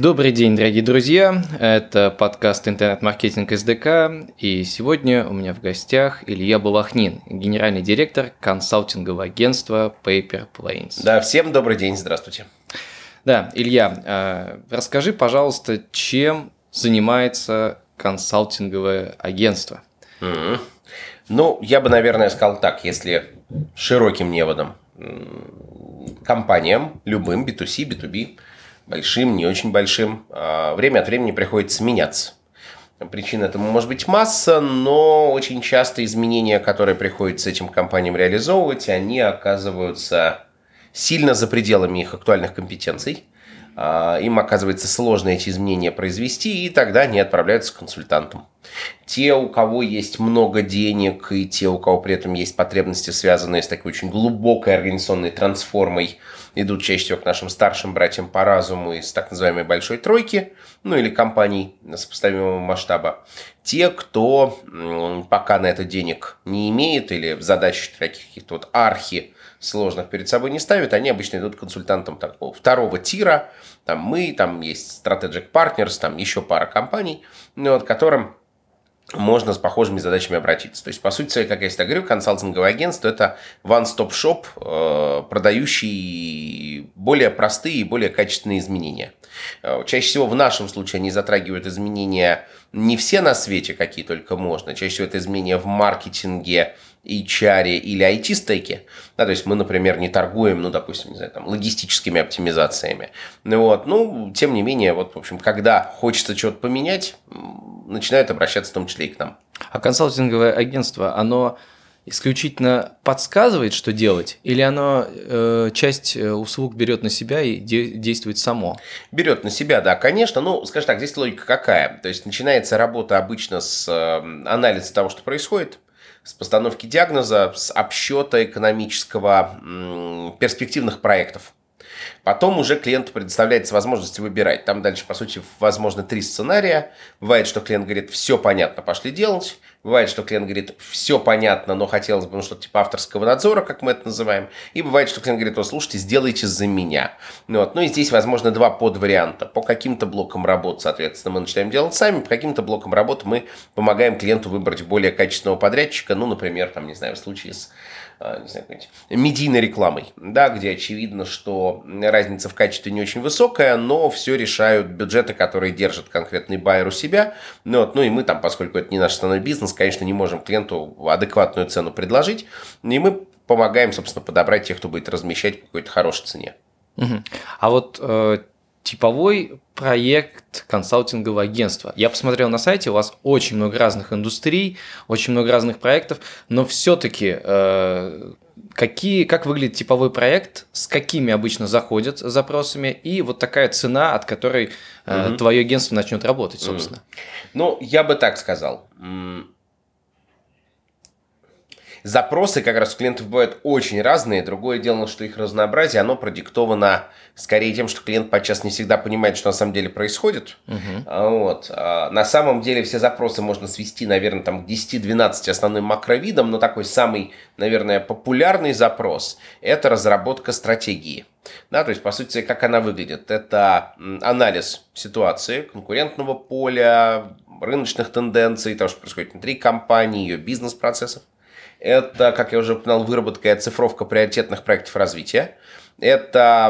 Добрый день, дорогие друзья. Это подкаст «Интернет-маркетинг СДК». И сегодня у меня в гостях Илья Балахнин, генеральный директор консалтингового агентства Paper Planes. Да, всем добрый день, здравствуйте. Да, Илья, э, расскажи, пожалуйста, чем занимается консалтинговое агентство? Mm-hmm. Ну, я бы, наверное, сказал так, если широким неводом компаниям, любым, B2C, B2B, большим, не очень большим, а, время от времени приходится меняться. Причин этому может быть масса, но очень часто изменения, которые приходится этим компаниям реализовывать, они оказываются сильно за пределами их актуальных компетенций. А, им оказывается сложно эти изменения произвести, и тогда они отправляются к консультантам. Те, у кого есть много денег, и те, у кого при этом есть потребности, связанные с такой очень глубокой организационной трансформой, идут чаще всего к нашим старшим братьям по разуму из так называемой большой тройки, ну или компаний сопоставимого масштаба. Те, кто пока на это денег не имеет или задач таких каких-то вот архи сложных перед собой не ставят, они обычно идут к консультантам такого второго тира. Там мы, там есть Strategic Partners, там еще пара компаний, ну, вот, которым можно с похожими задачами обратиться. То есть, по сути как я всегда говорю, консалтинговое агентство – это one-stop-shop, э, продающий более простые и более качественные изменения. Э, чаще всего в нашем случае они затрагивают изменения не все на свете, какие только можно. Чаще всего это изменения в маркетинге, HR или IT-стеке. Да, то есть мы, например, не торгуем, ну, допустим, не знаю, там, логистическими оптимизациями. Ну, вот, ну, тем не менее, вот, в общем, когда хочется что-то поменять, начинают обращаться в том числе и к нам. А консалтинговое агентство, оно исключительно подсказывает, что делать, или оно э, часть э, услуг берет на себя и де- действует само? Берет на себя, да, конечно. Ну, скажем так, здесь логика какая? То есть начинается работа обычно с э, анализа того, что происходит, с постановки диагноза, с обсчета экономического перспективных проектов. Потом уже клиенту предоставляется возможность выбирать. Там дальше, по сути, возможно три сценария. Бывает, что клиент говорит, все понятно, пошли делать. Бывает, что клиент говорит, все понятно, но хотелось бы ну, что-то типа авторского надзора, как мы это называем. И бывает, что клиент говорит, о, слушайте, сделайте за меня. Ну, вот. ну и здесь, возможно, два подварианта. По каким-то блокам работ, соответственно, мы начинаем делать сами, по каким-то блокам работ мы помогаем клиенту выбрать более качественного подрядчика. Ну, например, там, не знаю, в случае с не знаю, медийной рекламой, да, где очевидно, что разница в качестве не очень высокая, но все решают бюджеты, которые держат конкретный байер у себя. Ну, вот, ну и мы там, поскольку это не наш основной бизнес, конечно, не можем клиенту адекватную цену предложить, и мы помогаем, собственно, подобрать тех, кто будет размещать по какой-то хорошей цене. Угу. А вот э, типовой проект консалтингового агентства. Я посмотрел на сайте, у вас очень много разных индустрий, очень много разных проектов, но все-таки э, какие, как выглядит типовой проект, с какими обычно заходят запросами, и вот такая цена, от которой э, угу. твое агентство начнет работать, собственно. Угу. Ну, я бы так сказал запросы как раз у клиентов бывают очень разные. Другое дело, что их разнообразие, оно продиктовано скорее тем, что клиент подчас не всегда понимает, что на самом деле происходит. Uh-huh. Вот. А на самом деле все запросы можно свести, наверное, там, к 10-12 основным макровидам, но такой самый, наверное, популярный запрос – это разработка стратегии. Да, то есть, по сути, как она выглядит? Это анализ ситуации, конкурентного поля, рыночных тенденций, того, что происходит внутри компании, ее бизнес-процессов. Это, как я уже упоминал, выработка и оцифровка приоритетных проектов развития. Это,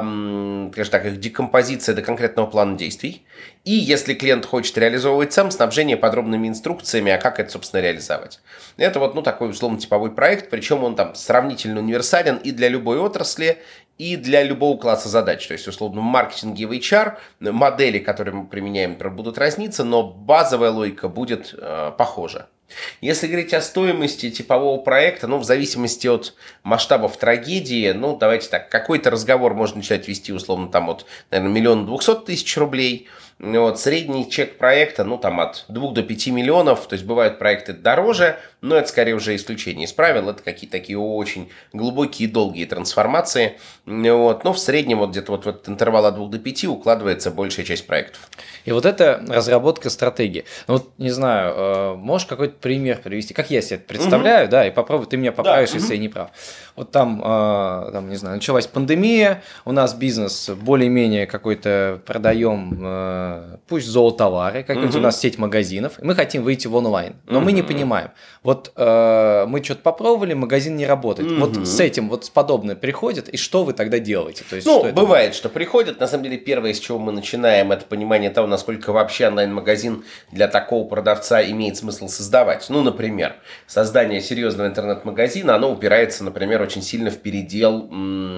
скажем так, их декомпозиция до конкретного плана действий. И если клиент хочет реализовывать сам, снабжение подробными инструкциями, а как это, собственно, реализовать. Это вот, ну, такой условно-типовой проект, причем он там сравнительно универсален и для любой отрасли, и для любого класса задач. То есть, условно, в маркетинге в HR модели, которые мы применяем, будут разниться, но базовая логика будет э, похожа. Если говорить о стоимости типового проекта, ну, в зависимости от масштабов трагедии, ну, давайте так, какой-то разговор можно начать вести, условно, там, от, наверное, миллиона двухсот тысяч рублей, Вот, средний чек проекта, ну, там от 2 до 5 миллионов, то есть бывают проекты дороже, но это скорее уже исключение из правил, это какие-то такие очень глубокие и долгие трансформации, вот, но в среднем вот где-то вот в этот интервал от 2 до 5 укладывается большая часть проектов. И вот это разработка стратегии. Ну, вот, не знаю, э, можешь какой-то пример привести, как я себе это представляю, угу. да, и попробуй, ты меня поправишь, да, если угу. я не прав. Вот там, э, там, не знаю, началась пандемия, у нас бизнес более-менее какой-то продаем, э, пусть золотовары, как-нибудь угу. у нас сеть магазинов, и мы хотим выйти в онлайн, но угу. мы не понимаем. Вот э, мы что-то попробовали, магазин не работает. Угу. Вот с этим, вот с подобное приходит, и что вы тогда делаете? То есть, ну, что бывает, что приходит. На самом деле, первое, с чего мы начинаем, это понимание того, насколько вообще онлайн-магазин для такого продавца имеет смысл создавать. Ну, например, создание серьезного интернет-магазина, оно упирается, например, очень сильно в передел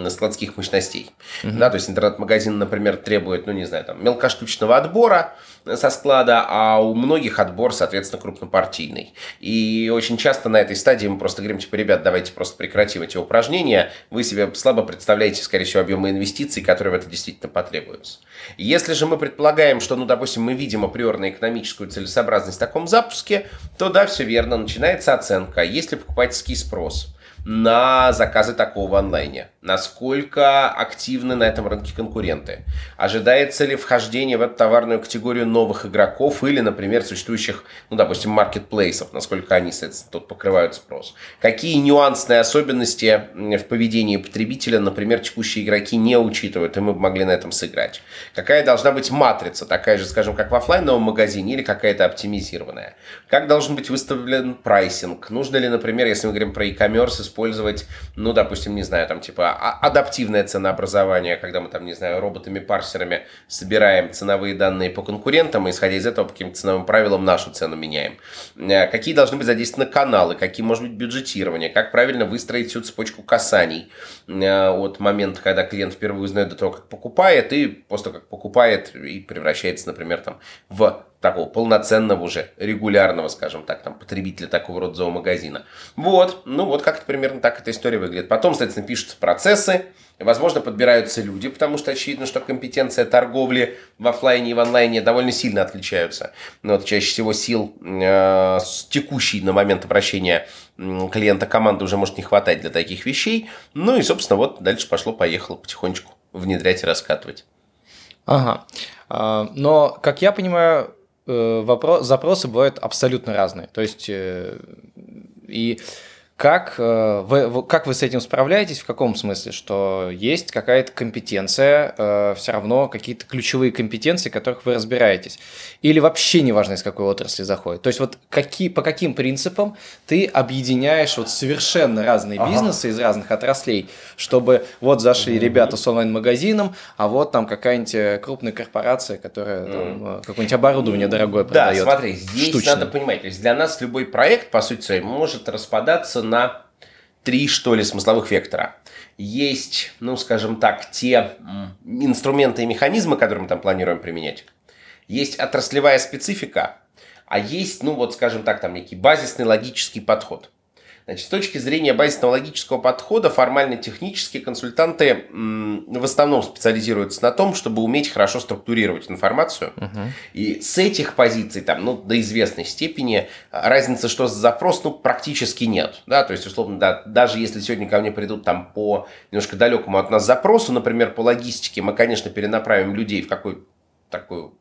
складских мощностей. Угу. Да, то есть интернет-магазин, например, требует, ну, не знаю, там, мелкоштучного отбора, со склада, а у многих отбор, соответственно, крупнопартийный. И очень часто на этой стадии мы просто говорим, типа, ребят, давайте просто прекратим эти упражнения, вы себе слабо представляете, скорее всего, объемы инвестиций, которые в это действительно потребуются. Если же мы предполагаем, что, ну, допустим, мы видим априорно экономическую целесообразность в таком запуске, то да, все верно, начинается оценка, есть ли покупательский спрос на заказы такого онлайне? Насколько активны на этом рынке конкуренты? Ожидается ли вхождение в эту товарную категорию новых игроков или, например, существующих, ну, допустим, маркетплейсов, насколько они, соответственно, тут покрывают спрос? Какие нюансные особенности в поведении потребителя, например, текущие игроки не учитывают, и мы бы могли на этом сыграть? Какая должна быть матрица, такая же, скажем, как в офлайновом магазине или какая-то оптимизированная? Как должен быть выставлен прайсинг? Нужно ли, например, если мы говорим про e-commerce, использовать, ну, допустим, не знаю, там, типа, а, адаптивное ценообразование, когда мы там, не знаю, роботами-парсерами собираем ценовые данные по конкурентам, и исходя из этого по каким-то ценовым правилам нашу цену меняем. Э, какие должны быть задействованы каналы, какие может быть бюджетирование, как правильно выстроить всю цепочку касаний э, от момента, когда клиент впервые узнает до того, как покупает, и после того, как покупает и превращается, например, там, в такого полноценного уже, регулярного, скажем так, там, потребителя такого рода зоомагазина. Вот, ну вот как-то примерно так эта история выглядит. Потом, соответственно, пишутся процессы, возможно, подбираются люди, потому что очевидно, что компетенция торговли в офлайне и в онлайне довольно сильно отличаются. Но вот чаще всего сил э, с текущей на момент обращения клиента команды уже может не хватать для таких вещей. Ну и, собственно, вот дальше пошло-поехало потихонечку внедрять и раскатывать. Ага. А, но, как я понимаю, вопрос, запросы бывают абсолютно разные. То есть, э, и как э, вы, как вы с этим справляетесь? В каком смысле? Что есть какая-то компетенция, э, все равно какие-то ключевые компетенции, которых вы разбираетесь. Или вообще неважно, из какой отрасли заходит. То есть вот какие, по каким принципам ты объединяешь вот совершенно разные ага. бизнесы из разных отраслей, чтобы вот зашли mm-hmm. ребята с онлайн-магазином, а вот там какая-нибудь э, крупная корпорация, которая mm-hmm. какое-нибудь оборудование дорогое продает. Да, смотри, здесь штучное. надо понимать, то есть для нас любой проект, по сути своей, может распадаться на три, что ли, смысловых вектора. Есть, ну, скажем так, те инструменты и механизмы, которые мы там планируем применять. Есть отраслевая специфика, а есть, ну, вот, скажем так, там некий базисный логический подход – Значит, с точки зрения базисного логического подхода, формально-технические консультанты в основном специализируются на том, чтобы уметь хорошо структурировать информацию. Угу. И с этих позиций, там, ну, до известной степени, разницы, что за запрос, ну, практически нет. Да? То есть, условно, да, даже если сегодня ко мне придут там по немножко далекому от нас запросу, например, по логистике, мы, конечно, перенаправим людей в какой такую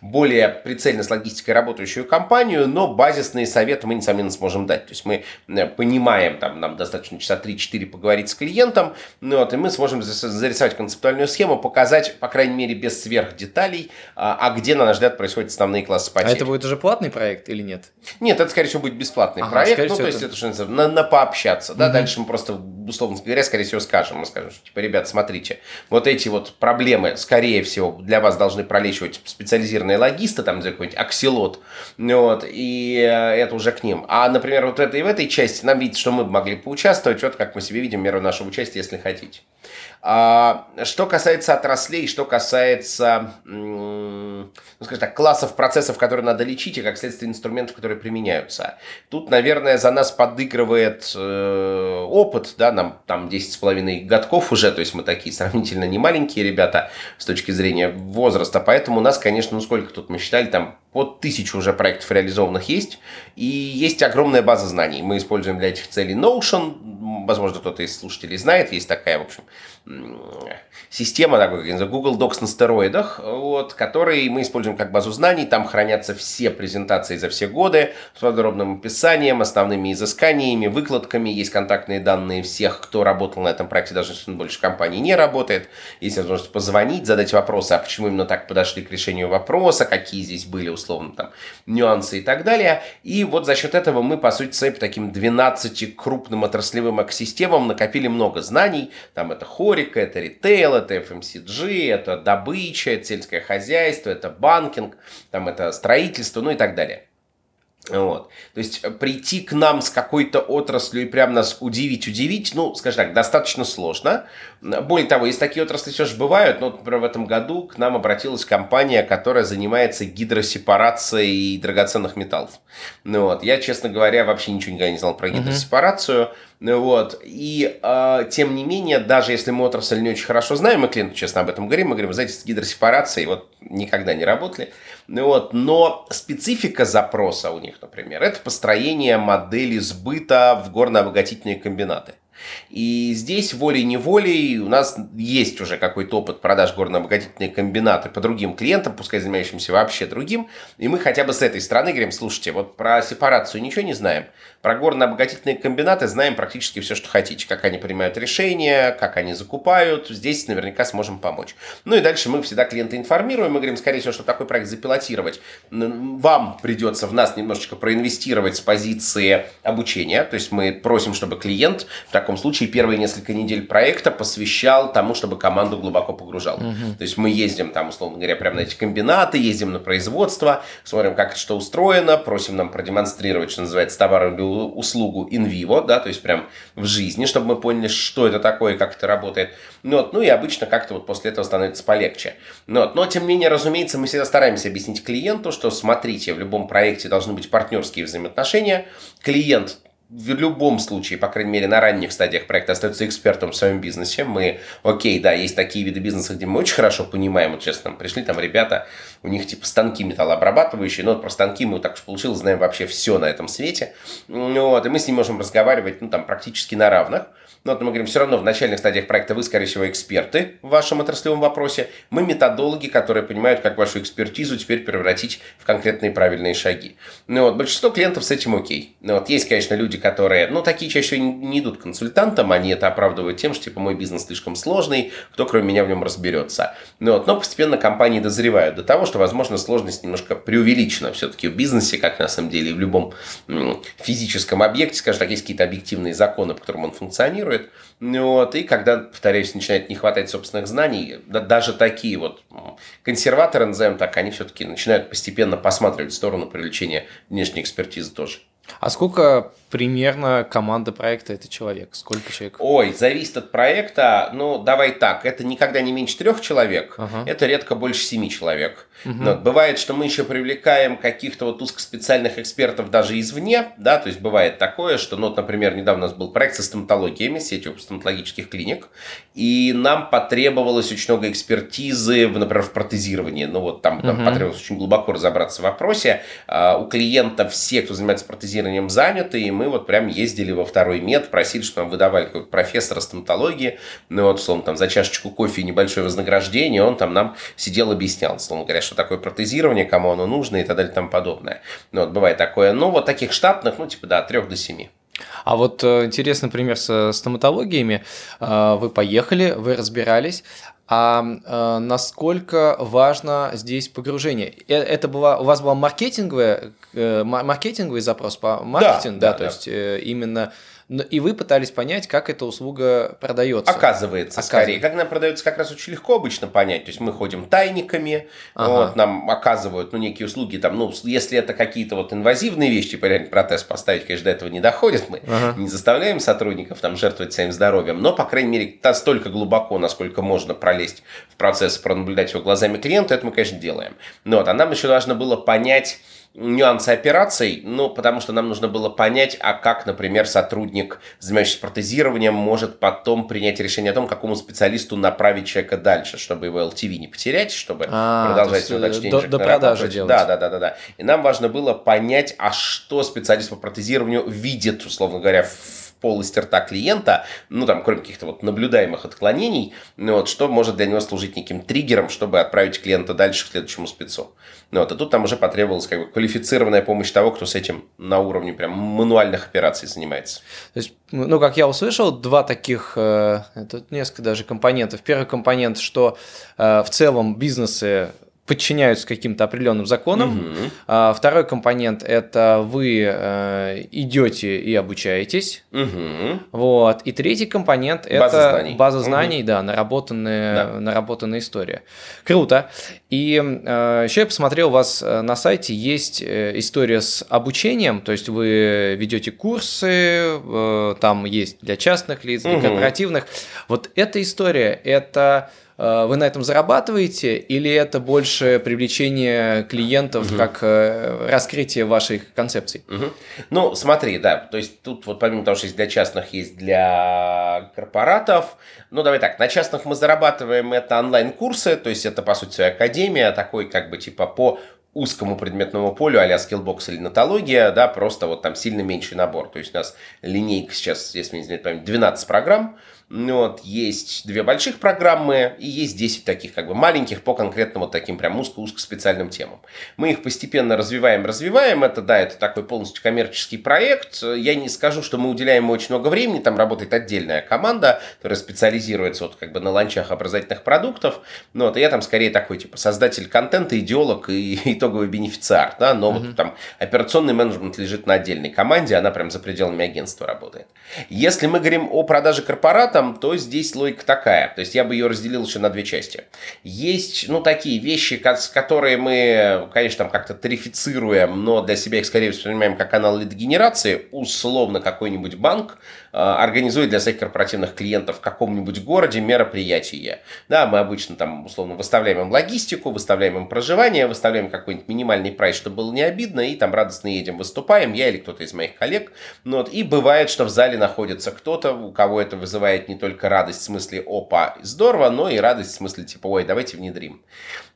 более прицельно с логистикой работающую компанию, но базисные советы мы, несомненно, сможем дать. То есть мы э, понимаем, там, нам достаточно часа 3-4 поговорить с клиентом, ну, вот, и мы сможем зарисовать концептуальную схему, показать, по крайней мере, без сверхдеталей, а, а где, на наш взгляд, происходят основные классы потерь. А это будет уже платный проект или нет? Нет, это, скорее всего, будет бесплатный ага, проект. Ну, то есть, это, это что называется, на, на пообщаться. Да? Угу. Дальше мы просто, условно говоря, скорее всего, скажем. Мы скажем, что, типа, ребят, смотрите, вот эти вот проблемы, скорее всего, для вас должны пролечивать специализированные наверное, логисты, там, какой-нибудь аксилот, вот, и э, это уже к ним. А, например, вот это и в этой части нам видится, что мы могли поучаствовать, вот как мы себе видим меру нашего участия, если хотите. А, что касается отраслей, что касается, ну, скажем так, классов процессов, которые надо лечить, и как следствие инструментов, которые применяются. Тут, наверное, за нас подыгрывает э, опыт, да, нам там 10,5 годков уже, то есть мы такие сравнительно не маленькие ребята с точки зрения возраста, поэтому у нас, конечно, ну сколько тут мы считали, там под тысячу уже проектов реализованных есть, и есть огромная база знаний. Мы используем для этих целей Notion, возможно, кто-то из слушателей знает, есть такая, в общем, система, такой, Google Docs на стероидах, вот, который мы используем как базу знаний. Там хранятся все презентации за все годы с подробным описанием, основными изысканиями, выкладками. Есть контактные данные всех, кто работал на этом проекте, даже если он больше компании не работает. Есть возможность позвонить, задать вопросы, а почему именно так подошли к решению вопроса, какие здесь были, условно, там, нюансы и так далее. И вот за счет этого мы, по сути, своим таким 12 крупным отраслевым экосистемам накопили много знаний. Там это Хорика, это ритейл, это FMCG, это добыча, это сельское хозяйство, это банкинг, там это строительство, ну и так далее. Вот. То есть э, прийти к нам с какой-то отраслью и прям нас удивить-удивить, ну, скажем так, достаточно сложно. Более того, есть такие отрасли все же бывают, но, например, в этом году к нам обратилась компания, которая занимается гидросепарацией драгоценных металлов. Ну, вот. Я, честно говоря, вообще ничего никогда не знал про гидросепарацию. Uh-huh. Вот. И э, тем не менее, даже если мы отрасль не очень хорошо знаем, мы клиенту честно об этом говорим, мы говорим, знаете, с гидросепарацией вот никогда не работали. Вот. Но специфика запроса у них, например, это построение модели сбыта в горно-обогатительные комбинаты. И здесь волей-неволей у нас есть уже какой-то опыт продаж горно-обогатительные комбинаты по другим клиентам, пускай занимающимся вообще другим. И мы хотя бы с этой стороны говорим, слушайте, вот про сепарацию ничего не знаем. Про горно-обогатительные комбинаты знаем практически все, что хотите. Как они принимают решения, как они закупают. Здесь наверняка сможем помочь. Ну и дальше мы всегда клиента информируем. Мы говорим, скорее всего, что такой проект запилотировать, вам придется в нас немножечко проинвестировать с позиции обучения. То есть мы просим, чтобы клиент в таком случае первые несколько недель проекта посвящал тому, чтобы команду глубоко погружал. Угу. То есть мы ездим там, условно говоря, прямо на эти комбинаты, ездим на производство, смотрим, как что устроено, просим нам продемонстрировать, что называется, товар или услугу in vivo, да, то есть прям в жизни, чтобы мы поняли, что это такое, как это работает. Ну, вот, ну и обычно как-то вот после этого становится полегче. Ну, вот, но, тем не менее, разумеется, мы всегда стараемся объяснить клиенту, что, смотрите, в любом проекте должны быть партнерские взаимоотношения. Клиент в любом случае, по крайней мере, на ранних стадиях проекта остается экспертом в своем бизнесе. Мы, окей, да, есть такие виды бизнеса, где мы очень хорошо понимаем, вот честно, пришли там ребята, у них типа станки металлообрабатывающие, но вот про станки мы так уж получилось, знаем вообще все на этом свете. Вот, и мы с ним можем разговаривать, ну, там, практически на равных. Но вот мы говорим, все равно в начальных стадиях проекта вы, скорее всего, эксперты в вашем отраслевом вопросе. Мы методологи, которые понимают, как вашу экспертизу теперь превратить в конкретные правильные шаги. Ну вот, большинство клиентов с этим окей. Ну вот, есть, конечно, люди, которые, ну, такие чаще не идут к консультантам, они это оправдывают тем, что, типа, мой бизнес слишком сложный, кто кроме меня в нем разберется. Ну вот, но постепенно компании дозревают до того, что, возможно, сложность немножко преувеличена все-таки в бизнесе, как на самом деле и в любом физическом объекте, скажем так, есть какие-то объективные законы, по которым он функционирует, функционирует. Вот, и когда, повторяюсь, начинает не хватать собственных знаний, да, даже такие вот консерваторы, назовем так, они все-таки начинают постепенно посматривать в сторону привлечения внешней экспертизы тоже. А сколько примерно команда проекта это человек? Сколько человек? Ой, зависит от проекта. Ну, давай так, это никогда не меньше трех человек, ага. это редко больше семи человек. Угу. Но бывает, что мы еще привлекаем каких-то вот узкоспециальных экспертов даже извне, да, то есть бывает такое, что, ну, вот, например, недавно у нас был проект со стоматологиями, сетью стоматологических клиник, и нам потребовалось очень много экспертизы, в, например, в протезировании. Ну, вот там, там потребовалось очень глубоко разобраться в вопросе. А, у клиента все, кто занимается протезированием, заняты, и мы вот прям ездили во второй мед, просили, чтобы нам выдавали какого-то профессора стоматологии, ну, вот, условно, там, за чашечку кофе и небольшое вознаграждение, он там нам сидел, объяснял, условно говоря, что такое протезирование, кому оно нужно и так далее и тому подобное. Ну, вот бывает такое. Ну, вот таких штатных, ну, типа, да, от 3 до 7. А вот э, интересный пример со стоматологиями. Э, вы поехали, вы разбирались, а э, насколько важно здесь погружение? Это была, у вас был маркетинговый, маркетинговый запрос по маркетингу, да, да, да, да, то да. есть именно и вы пытались понять, как эта услуга продается. Оказывается, Оказывается. скорее. Как она продается, как раз очень легко обычно понять. То есть мы ходим тайниками, ага. вот, нам оказывают ну, некие услуги, там, ну, если это какие-то вот инвазивные вещи, типа реально протез поставить, конечно, до этого не доходит, мы ага. не заставляем сотрудников там жертвовать своим здоровьем, но, по крайней мере, настолько глубоко, насколько можно пролезть в процесс, пронаблюдать его глазами клиента, это мы, конечно, делаем. Но вот, а нам еще важно было понять, нюансы операций, ну, потому что нам нужно было понять, а как, например, сотрудник, занимающийся протезированием, может потом принять решение о том, какому специалисту направить человека дальше, чтобы его LTV не потерять, чтобы а, продолжать свое дальше до, до продажи делать. Да, да, да, да, да. И нам важно было понять, а что специалист по протезированию видит, условно говоря, в полости рта клиента, ну там, кроме каких-то вот наблюдаемых отклонений, ну, вот, что может для него служить неким триггером, чтобы отправить клиента дальше к следующему спецу. Ну, вот, а тут там уже потребовалась как бы квалифицированная помощь того, кто с этим на уровне прям мануальных операций занимается. То есть, ну, как я услышал, два таких, э, это несколько даже компонентов. Первый компонент, что э, в целом бизнесы подчиняются каким-то определенным законам. Угу. А, второй компонент это вы э, идете и обучаетесь. Угу. Вот. И третий компонент это база знаний, база знаний угу. да, наработанная, да. наработанная история. Круто. И э, еще я посмотрел, у вас э, на сайте есть история с обучением, то есть вы ведете курсы, э, там есть для частных лиц, для угу. корпоративных. Вот эта история это вы на этом зарабатываете, или это больше привлечение клиентов угу. как э, раскрытие вашей концепций? Угу. Ну, смотри, да, то есть тут вот помимо того, что есть для частных, есть для корпоратов, ну, давай так, на частных мы зарабатываем это онлайн-курсы, то есть это, по сути, академия, такой как бы типа по узкому предметному полю, а-ля Skillbox или Нетология, да, просто вот там сильно меньший набор. То есть у нас линейка сейчас, если не изменит память, 12 программ, вот, есть две больших программы и есть 10 таких как бы маленьких по конкретным вот таким прям узко-узко специальным темам. Мы их постепенно развиваем, развиваем. Это, да, это такой полностью коммерческий проект. Я не скажу, что мы уделяем очень много времени. Там работает отдельная команда, которая специализируется вот как бы на launch ах образовательных продуктов. Ну вот, и я там скорее такой, типа, создатель контента, идеолог и итоговый бенефициар, да, но uh-huh. вот там операционный менеджмент лежит на отдельной команде, она прям за пределами агентства работает. Если мы говорим о продаже корпората, этом, то здесь логика такая. То есть я бы ее разделил еще на две части. Есть, ну, такие вещи, которые мы, конечно, там как-то тарифицируем, но для себя их скорее воспринимаем как канал лид-генерации. Условно какой-нибудь банк э, организует для своих корпоративных клиентов в каком-нибудь городе мероприятие. Да, мы обычно там, условно, выставляем им логистику, выставляем им проживание, выставляем какой-нибудь минимальный прайс, чтобы было не обидно, и там радостно едем, выступаем, я или кто-то из моих коллег. Ну, вот, и бывает, что в зале находится кто-то, у кого это вызывает не только радость в смысле «опа, здорово», но и радость в смысле типа «ой, давайте внедрим».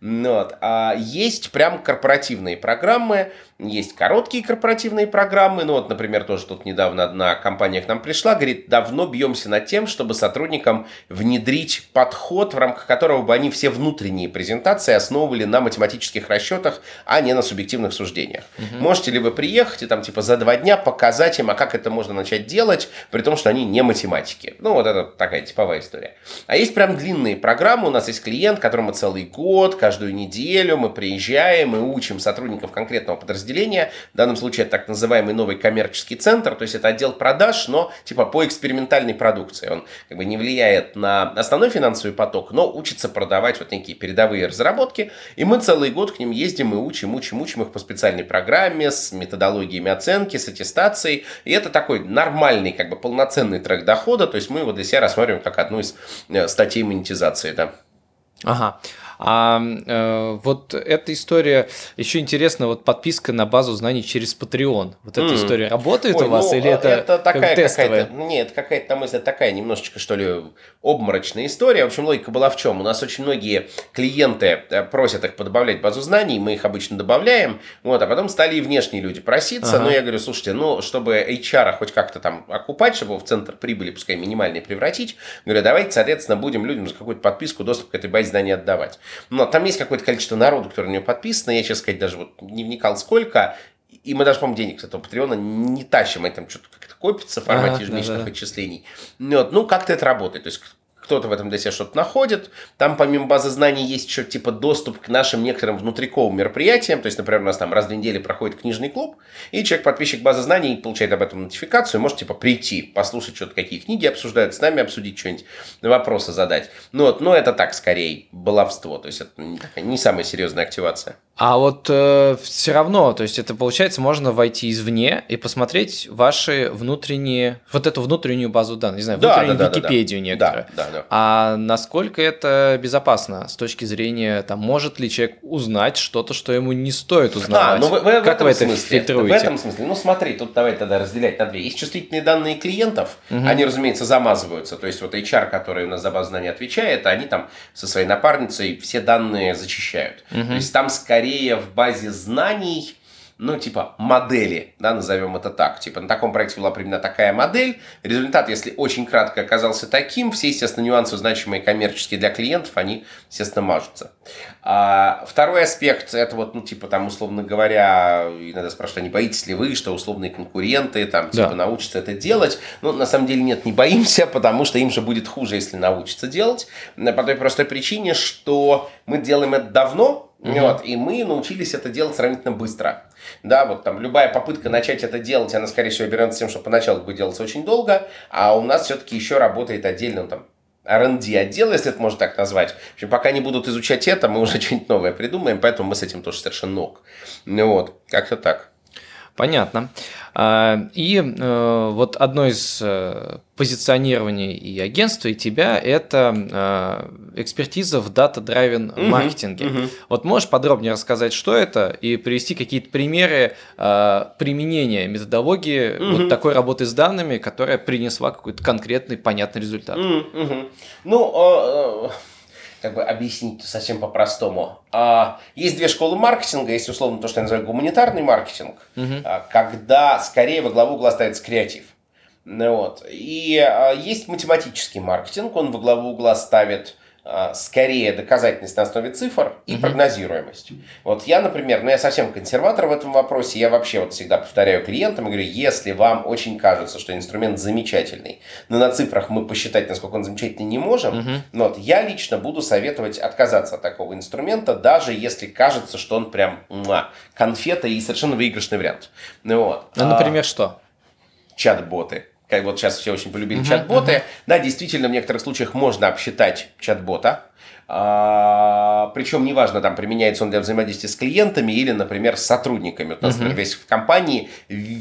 Ну вот. А есть прям корпоративные программы, есть короткие корпоративные программы. Ну вот, например, тоже тут недавно одна компания к нам пришла, говорит, давно бьемся над тем, чтобы сотрудникам внедрить подход, в рамках которого бы они все внутренние презентации основывали на математических расчетах, а не на субъективных суждениях. Угу. Можете ли вы приехать и там типа за два дня показать им, а как это можно начать делать, при том, что они не математики. Ну вот это такая типовая история. А есть прям длинные программы. У нас есть клиент, которому целый год, каждую неделю мы приезжаем и учим сотрудников конкретного подразделения. В данном случае это так называемый новый коммерческий центр, то есть это отдел продаж, но типа по экспериментальной продукции. Он как бы не влияет на основной финансовый поток, но учится продавать вот некие передовые разработки. И мы целый год к ним ездим и учим, учим, учим их по специальной программе с методологиями оценки, с аттестацией. И это такой нормальный, как бы полноценный трек дохода, то есть мы его для себя рассматриваем как одну из э, статей монетизации. Да. Ага. А э, вот эта история, еще интересно, вот подписка на базу знаний через Patreon. Вот эта mm. история работает Ой, у вас ну, или это, это такая как тестовая? Нет, какая-то, на мой взгляд, такая немножечко, что ли, обморочная история. В общем, логика была в чем? У нас очень многие клиенты э, просят их подобавлять базу знаний, мы их обычно добавляем, вот, а потом стали и внешние люди проситься. Ага. Но я говорю, слушайте, ну, чтобы HR хоть как-то там окупать, чтобы в центр прибыли, пускай минимальный, превратить, говорю, давайте, соответственно, будем людям за какую-то подписку доступ к этой базе знаний отдавать. Но там есть какое-то количество народу, которое на нее подписано. Я, честно сказать, даже вот не вникал сколько. И мы даже, по-моему, денег с этого Патреона не тащим. Это там что-то как-то копится в формате ага, ежемесячных да, да. отчислений. Вот. Ну, как-то это работает. То есть кто-то в этом для себя что-то находит. Там помимо базы знаний есть еще типа доступ к нашим некоторым внутриковым мероприятиям. То есть, например, у нас там раз в неделю проходит книжный клуб, и человек, подписчик базы знаний, получает об этом нотификацию, может типа прийти, послушать что-то, какие книги обсуждают, с нами обсудить что-нибудь, вопросы задать. Ну вот, но это так скорее баловство, то есть это не самая серьезная активация. А вот э, все равно, то есть это получается, можно войти извне и посмотреть ваши внутренние, вот эту внутреннюю базу данных, не знаю, внутреннюю да, да, Википедию да, да. некоторую. Да, да, да. А насколько это безопасно с точки зрения, там, может ли человек узнать что-то, что ему не стоит узнавать? А, ну вы, вы, как в этом вы это смысле, фильтруете? В этом смысле, ну смотри, тут давай тогда разделять на две. Есть чувствительные данные клиентов, угу. они, разумеется, замазываются. То есть вот HR, который у нас за базу знаний отвечает, они там со своей напарницей все данные зачищают. Угу. То есть там скорее скорее в базе знаний, ну, типа, модели, да, назовем это так. Типа, на таком проекте была примерно такая модель. Результат, если очень кратко оказался таким, все, естественно, нюансы, значимые коммерческие для клиентов, они, естественно, мажутся. А, второй аспект, это вот, ну, типа, там, условно говоря, иногда спрашивают, а не боитесь ли вы, что условные конкуренты, там, типа, да. научатся это делать? Ну, на самом деле, нет, не боимся, потому что им же будет хуже, если научатся делать. По той простой причине, что мы делаем это давно, Вот, и мы научились это делать сравнительно быстро. Да, вот там любая попытка начать это делать, она, скорее всего, обернется тем, что поначалу будет делаться очень долго, а у нас все-таки еще работает отдельно там R&D отдел, если это можно так назвать. В общем, пока не будут изучать это, мы уже что-нибудь новое придумаем, поэтому мы с этим тоже совершенно ног. Ну вот, как-то так. Понятно. А, и э, вот одно из э, позиционирований и агентства, и тебя – это э, экспертиза в дата-драйвен маркетинге. Uh-huh. Вот можешь подробнее рассказать, что это, и привести какие-то примеры применения методологии uh-huh. вот такой работы с данными, которая принесла какой-то конкретный, понятный результат? Uh-huh. Ну, как бы объяснить совсем по-простому. А, есть две школы маркетинга. Есть условно то, что я называю гуманитарный маркетинг, угу. когда скорее во главу угла ставится креатив. Ну вот. И а, есть математический маркетинг, он во главу угла ставит скорее доказательность на основе цифр и угу. прогнозируемость. Вот я, например, ну я совсем консерватор в этом вопросе, я вообще вот всегда повторяю клиентам и говорю, если вам очень кажется, что инструмент замечательный, но на цифрах мы посчитать, насколько он замечательный, не можем, угу. но вот я лично буду советовать отказаться от такого инструмента, даже если кажется, что он прям муа, конфета и совершенно выигрышный вариант. Ну, вот. ну например, а, что? Чат-боты как вот сейчас все очень полюбили uh-huh, чат-боты. Uh-huh. Да, действительно, в некоторых случаях можно обсчитать чат-бота. А, причем неважно, там применяется он для взаимодействия с клиентами или, например, с сотрудниками. Вот, например, uh-huh. весь в компании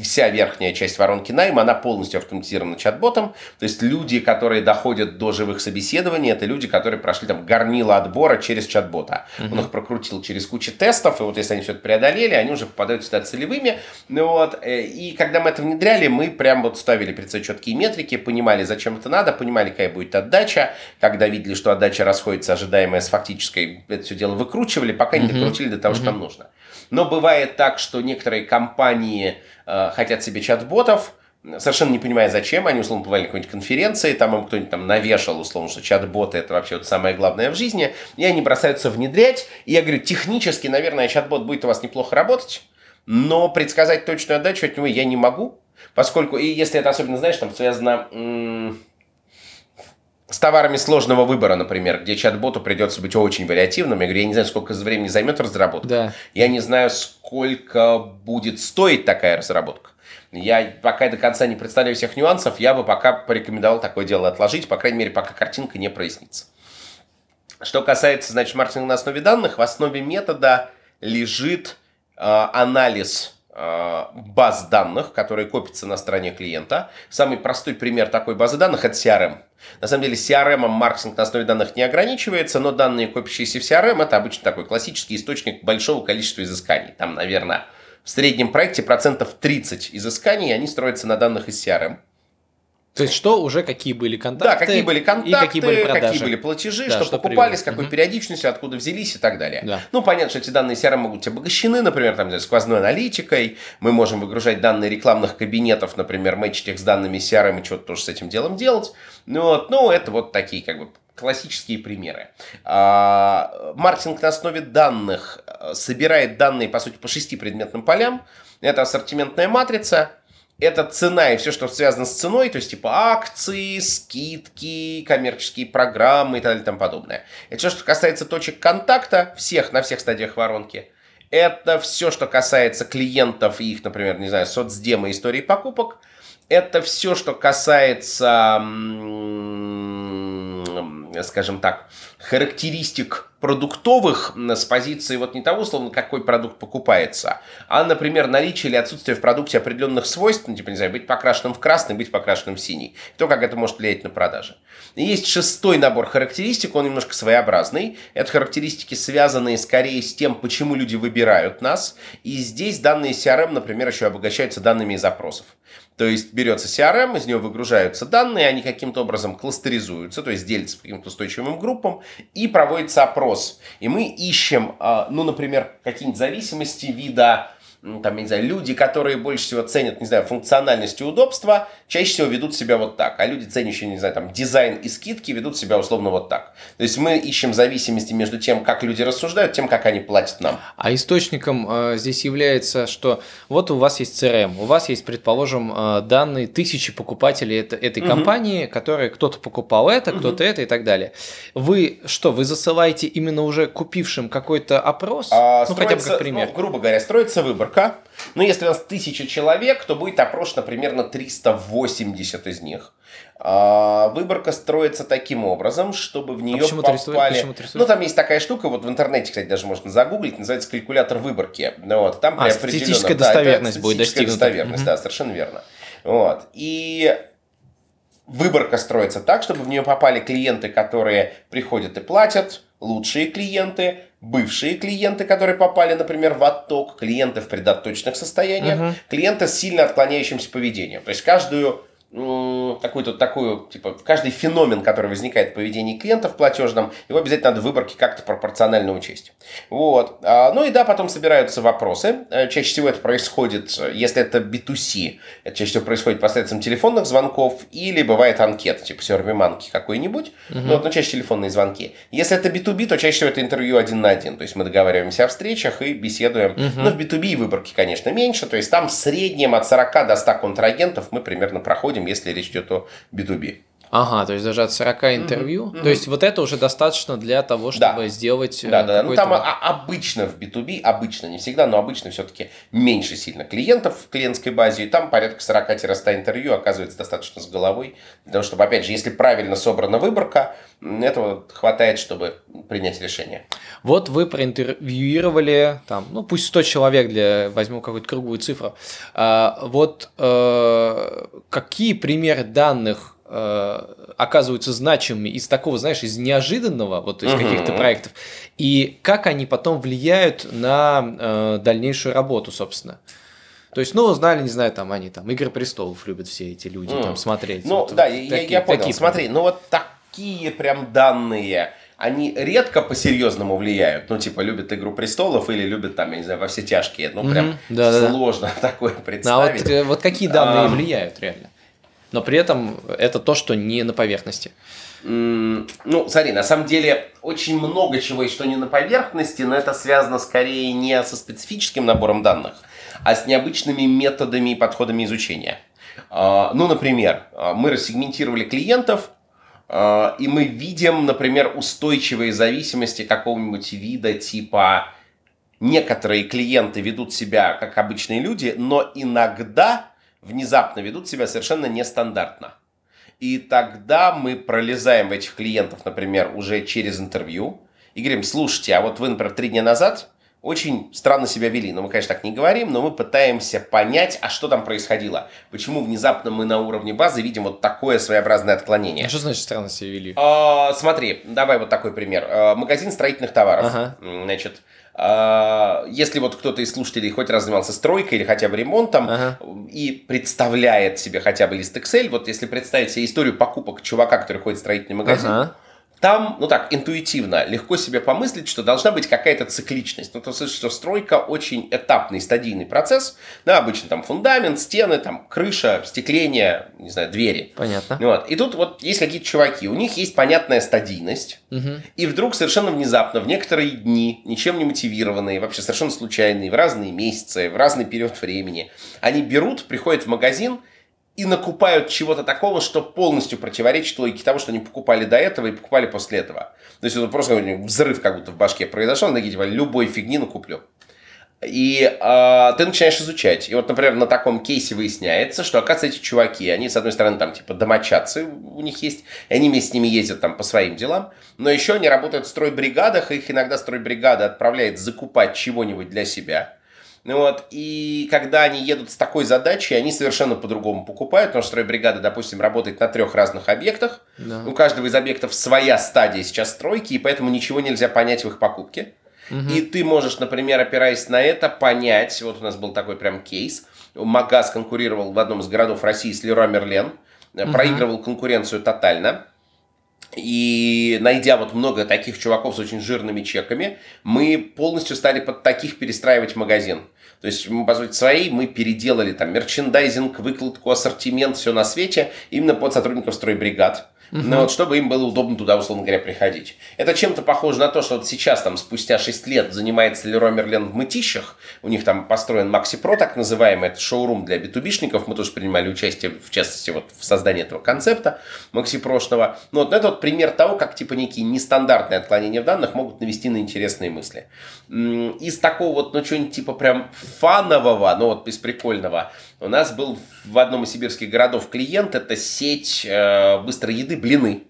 вся верхняя часть воронки найма, она полностью автоматизирована чат-ботом. То есть люди, которые доходят до живых собеседований, это люди, которые прошли там горнило отбора через чат-бота. Uh-huh. Он их прокрутил через кучу тестов, и вот если они все это преодолели, они уже попадают сюда целевыми. Ну, вот, э, и когда мы это внедряли, мы прям вот ставили перед собой четкие метрики, понимали, зачем это надо, понимали, какая будет отдача. Когда видели, что отдача расходится, ожидаемо ожидаемое с фактической, это все дело выкручивали, пока не докрутили до того, что нам нужно. Но бывает так, что некоторые компании э, хотят себе чат-ботов, совершенно не понимая зачем, они условно бывали на какой-нибудь конференции, там им кто-нибудь там навешал условно, что чат-боты это вообще вот самое главное в жизни, и они бросаются внедрять, и я говорю, технически, наверное, чат-бот будет у вас неплохо работать, но предсказать точную отдачу от него я не могу, поскольку, и если это особенно, знаешь, там связано... М- с товарами сложного выбора, например, где чат-боту придется быть очень вариативным. Я говорю, я не знаю, сколько времени займет разработка. Да. Я не знаю, сколько будет стоить такая разработка. Я пока до конца не представляю всех нюансов, я бы пока порекомендовал такое дело отложить, по крайней мере, пока картинка не прояснится. Что касается, значит, маркетинга на основе данных, в основе метода лежит э, анализ баз данных, которые копятся на стороне клиента. Самый простой пример такой базы данных – это CRM. На самом деле CRM маркетинг на основе данных не ограничивается, но данные, копящиеся в CRM, это обычно такой классический источник большого количества изысканий. Там, наверное, в среднем проекте процентов 30 изысканий, они строятся на данных из CRM. То есть, что уже какие были контакты? Да, какие были контакты, какие были, продажи. какие были платежи, да, что, что покупали, с какой угу. периодичностью, откуда взялись и так далее. Да. Ну, понятно, что эти данные CRM могут быть обогащены, например, там, сквозной аналитикой. Мы можем выгружать данные рекламных кабинетов, например, мэчить их с данными CRM и что-то тоже с этим делом делать. Ну, вот, ну, это вот такие как бы классические примеры. А, маркетинг на основе данных э, собирает данные, по сути, по шести предметным полям. Это ассортиментная матрица, это цена и все, что связано с ценой, то есть типа акции, скидки, коммерческие программы и так далее и тому подобное. Это все, что касается точек контакта всех на всех стадиях воронки. Это все, что касается клиентов и их, например, не знаю, соцдемы, истории покупок. Это все, что касается, скажем так, характеристик продуктовых с позиции вот не того, условно, какой продукт покупается, а, например, наличие или отсутствие в продукте определенных свойств, ну, типа, не знаю, быть покрашенным в красный, быть покрашенным в синий, то, как это может влиять на продажи. И есть шестой набор характеристик, он немножко своеобразный. Это характеристики, связанные скорее с тем, почему люди выбирают нас. И здесь данные CRM, например, еще обогащаются данными из запросов. То есть берется CRM, из него выгружаются данные, они каким-то образом кластеризуются, то есть делятся по каким-то устойчивым группам, и проводится опрос. И мы ищем, а, ну, например, какие-нибудь зависимости вида там, я не знаю, люди, которые больше всего ценят, не знаю, функциональность и удобство, чаще всего ведут себя вот так. А люди, ценящие, не знаю, там, дизайн и скидки, ведут себя условно вот так. То есть мы ищем зависимости между тем, как люди рассуждают, тем, как они платят нам. А источником э, здесь является, что вот у вас есть CRM, у вас есть, предположим, э, данные тысячи покупателей это, этой угу. компании, которые кто-то покупал это, кто-то это и так далее. Вы что, вы засылаете именно уже купившим какой-то опрос? А, ну, хотя бы как пример. Ну, грубо говоря, строится выбор выборка. Но если у нас тысяча человек, то будет опрошено примерно 380 из них. А, выборка строится таким образом, чтобы в нее а почему попали... Почему ну, там есть такая штука, вот в интернете, кстати, даже можно загуглить, называется калькулятор выборки. Ну, вот, там а, статистическая достоверность да, будет достигнута. достоверность, угу. да, совершенно верно. Вот. И выборка строится так, чтобы в нее попали клиенты, которые приходят и платят, лучшие клиенты, бывшие клиенты, которые попали, например, в отток, клиенты в предоточных состояниях, uh-huh. клиенты с сильно отклоняющимся поведением. То есть каждую какую-то такую, типа, каждый феномен, который возникает в поведении клиента в платежном, его обязательно надо в выборке как-то пропорционально учесть. Вот. А, ну и да, потом собираются вопросы. Э, чаще всего это происходит, если это B2C, это чаще всего происходит посредством телефонных звонков или бывает анкет, типа сервиманки какой-нибудь, угу. ну, вот, но чаще телефонные звонки. Если это B2B, то чаще всего это интервью один на один, то есть мы договариваемся о встречах и беседуем. Угу. Но в B2B и выборки, конечно, меньше, то есть там в среднем от 40 до 100 контрагентов мы примерно проходим если речь идет о B2B. Ага, то есть даже от 40 интервью. Mm-hmm. То есть вот это уже достаточно для того, чтобы да. сделать. Э, да, да, ну там а, обычно в B2B, обычно, не всегда, но обычно все-таки меньше сильно клиентов в клиентской базе, и там порядка 40-100 интервью оказывается достаточно с головой. Для того, чтобы, опять же, если правильно собрана выборка, этого хватает, чтобы принять решение. Вот вы проинтервьюировали, там, ну пусть 100 человек, для возьму какую-то круглую цифру. А, вот э, какие примеры данных оказываются значимыми из такого, знаешь, из неожиданного, вот из каких-то проектов, и как они потом влияют на э, дальнейшую работу, собственно. То есть, ну, знали, не знаю, там они там Игры престолов любят все эти люди mm. там смотреть. Ну, вот, да, вот, я, такие, я понял. Такие Смотри, ну вот такие прям данные, они редко по-серьезному влияют. Ну, типа, любят Игру престолов или любят там, я не знаю, во все тяжкие. Ну, прям mm-hmm, да, сложно да. такое представить. Ну, а вот, вот какие данные а, влияют реально? Но при этом это то, что не на поверхности. Ну, смотри, на самом деле очень много чего есть, что не на поверхности, но это связано скорее не со специфическим набором данных, а с необычными методами и подходами изучения. А, ну, например, а, мы рассегментировали клиентов, а, и мы видим, например, устойчивые зависимости какого-нибудь вида типа некоторые клиенты ведут себя как обычные люди, но иногда внезапно ведут себя совершенно нестандартно. И тогда мы пролезаем в этих клиентов, например, уже через интервью и говорим, слушайте, а вот вы, например, три дня назад очень странно себя вели. Ну, мы, конечно, так не говорим, но мы пытаемся понять, а что там происходило. Почему внезапно мы на уровне базы видим вот такое своеобразное отклонение. А что значит странно себя вели? А, смотри, давай вот такой пример. А, магазин строительных товаров. Ага. Значит, если вот кто-то из слушателей хоть раз занимался стройкой или хотя бы ремонтом ага. и представляет себе хотя бы лист Excel, вот если представить себе историю покупок чувака, который ходит в строительный магазин, ага там, ну так, интуитивно, легко себе помыслить, что должна быть какая-то цикличность. Ну, то есть, что стройка очень этапный, стадийный процесс. Да, обычно там фундамент, стены, там крыша, стекление, не знаю, двери. Понятно. Вот. И тут вот есть какие-то чуваки, у них есть понятная стадийность, Угу. и вдруг совершенно внезапно, в некоторые дни, ничем не мотивированные, вообще совершенно случайные, в разные месяцы, в разный период времени, они берут, приходят в магазин и накупают чего-то такого, что полностью противоречит логике того, что они покупали до этого и покупали после этого. То есть это просто взрыв как будто в башке произошел, они типа, любой фигни накуплю. И э, ты начинаешь изучать. И вот, например, на таком кейсе выясняется, что, оказывается, эти чуваки, они, с одной стороны, там, типа, домочадцы у них есть, и они вместе с ними ездят там по своим делам, но еще они работают в стройбригадах, и их иногда стройбригада отправляет закупать чего-нибудь для себя. Ну вот, и когда они едут с такой задачей, они совершенно по-другому покупают, потому что стройбригада, допустим, работает на трех разных объектах. Да. У каждого из объектов своя стадия сейчас стройки, и поэтому ничего нельзя понять в их покупке. И ты можешь, например, опираясь на это, понять, вот у нас был такой прям кейс, Магаз конкурировал в одном из городов России с Леруа Мерлен, э, проигрывал конкуренцию тотально. И найдя вот много таких чуваков с очень жирными чеками, мы полностью стали под таких перестраивать магазин. То есть, по сути своей, мы переделали там мерчендайзинг, выкладку, ассортимент, все на свете, именно под сотрудников стройбригад. Ну, вот, чтобы им было удобно туда, условно говоря, приходить. Это чем-то похоже на то, что вот сейчас, там, спустя 6 лет занимается Леруа Мерлен в Мытищах. У них там построен Макси Про, так называемый, это шоурум для битубишников. Мы тоже принимали участие, в частности, вот в создании этого концепта Макси Прошного. Ну, вот это вот пример того, как, типа, некие нестандартные отклонения в данных могут навести на интересные мысли. Из такого вот, ну, что-нибудь типа прям фанового, ну, вот из прикольного, у нас был в одном из сибирских городов клиент, это сеть э, быстрой еды «Блины».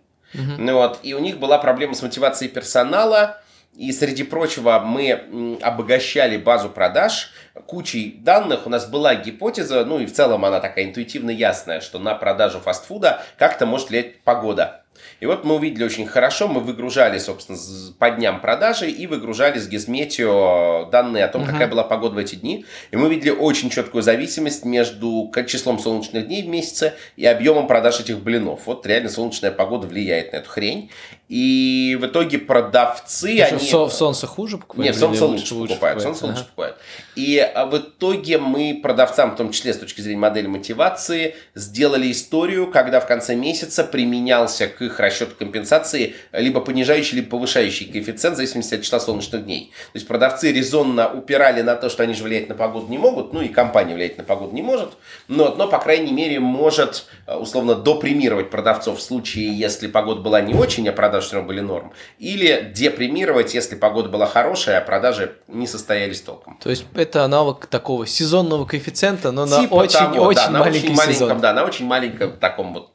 Ну вот, и у них была проблема с мотивацией персонала, и среди прочего мы обогащали базу продаж кучей данных. У нас была гипотеза, ну и в целом она такая интуитивно ясная, что на продажу фастфуда как-то может влиять погода. И вот мы увидели очень хорошо, мы выгружали, собственно, по дням продажи и выгружали с Гизметио данные о том, какая была погода в эти дни. И мы увидели очень четкую зависимость между числом солнечных дней в месяце и объемом продаж этих блинов. Вот реально солнечная погода влияет на эту хрень. И в итоге продавцы, Что, они... со- в солнце хуже покупать? Нет, солнце или лучше, покупают. покупать? Солнце лучше Ага. покупают. И а, в итоге мы продавцам, в том числе с точки зрения модели мотивации, сделали историю, когда в конце месяца применялся к их расчету компенсации либо понижающий, либо повышающий коэффициент в зависимости от числа солнечных дней. То есть продавцы резонно упирали на то, что они же влиять на погоду не могут, ну и компания влиять на погоду не может, но, но по крайней мере может э, условно допремировать продавцов в случае, если погода была не очень, а продажи все равно были норм, или депремировать, если погода была хорошая, а продажи не состоялись толком. То есть это аналог такого сезонного коэффициента, но на Типа очень, того, очень да, на маленький очень маленьком, сезон. да, на очень маленьком таком вот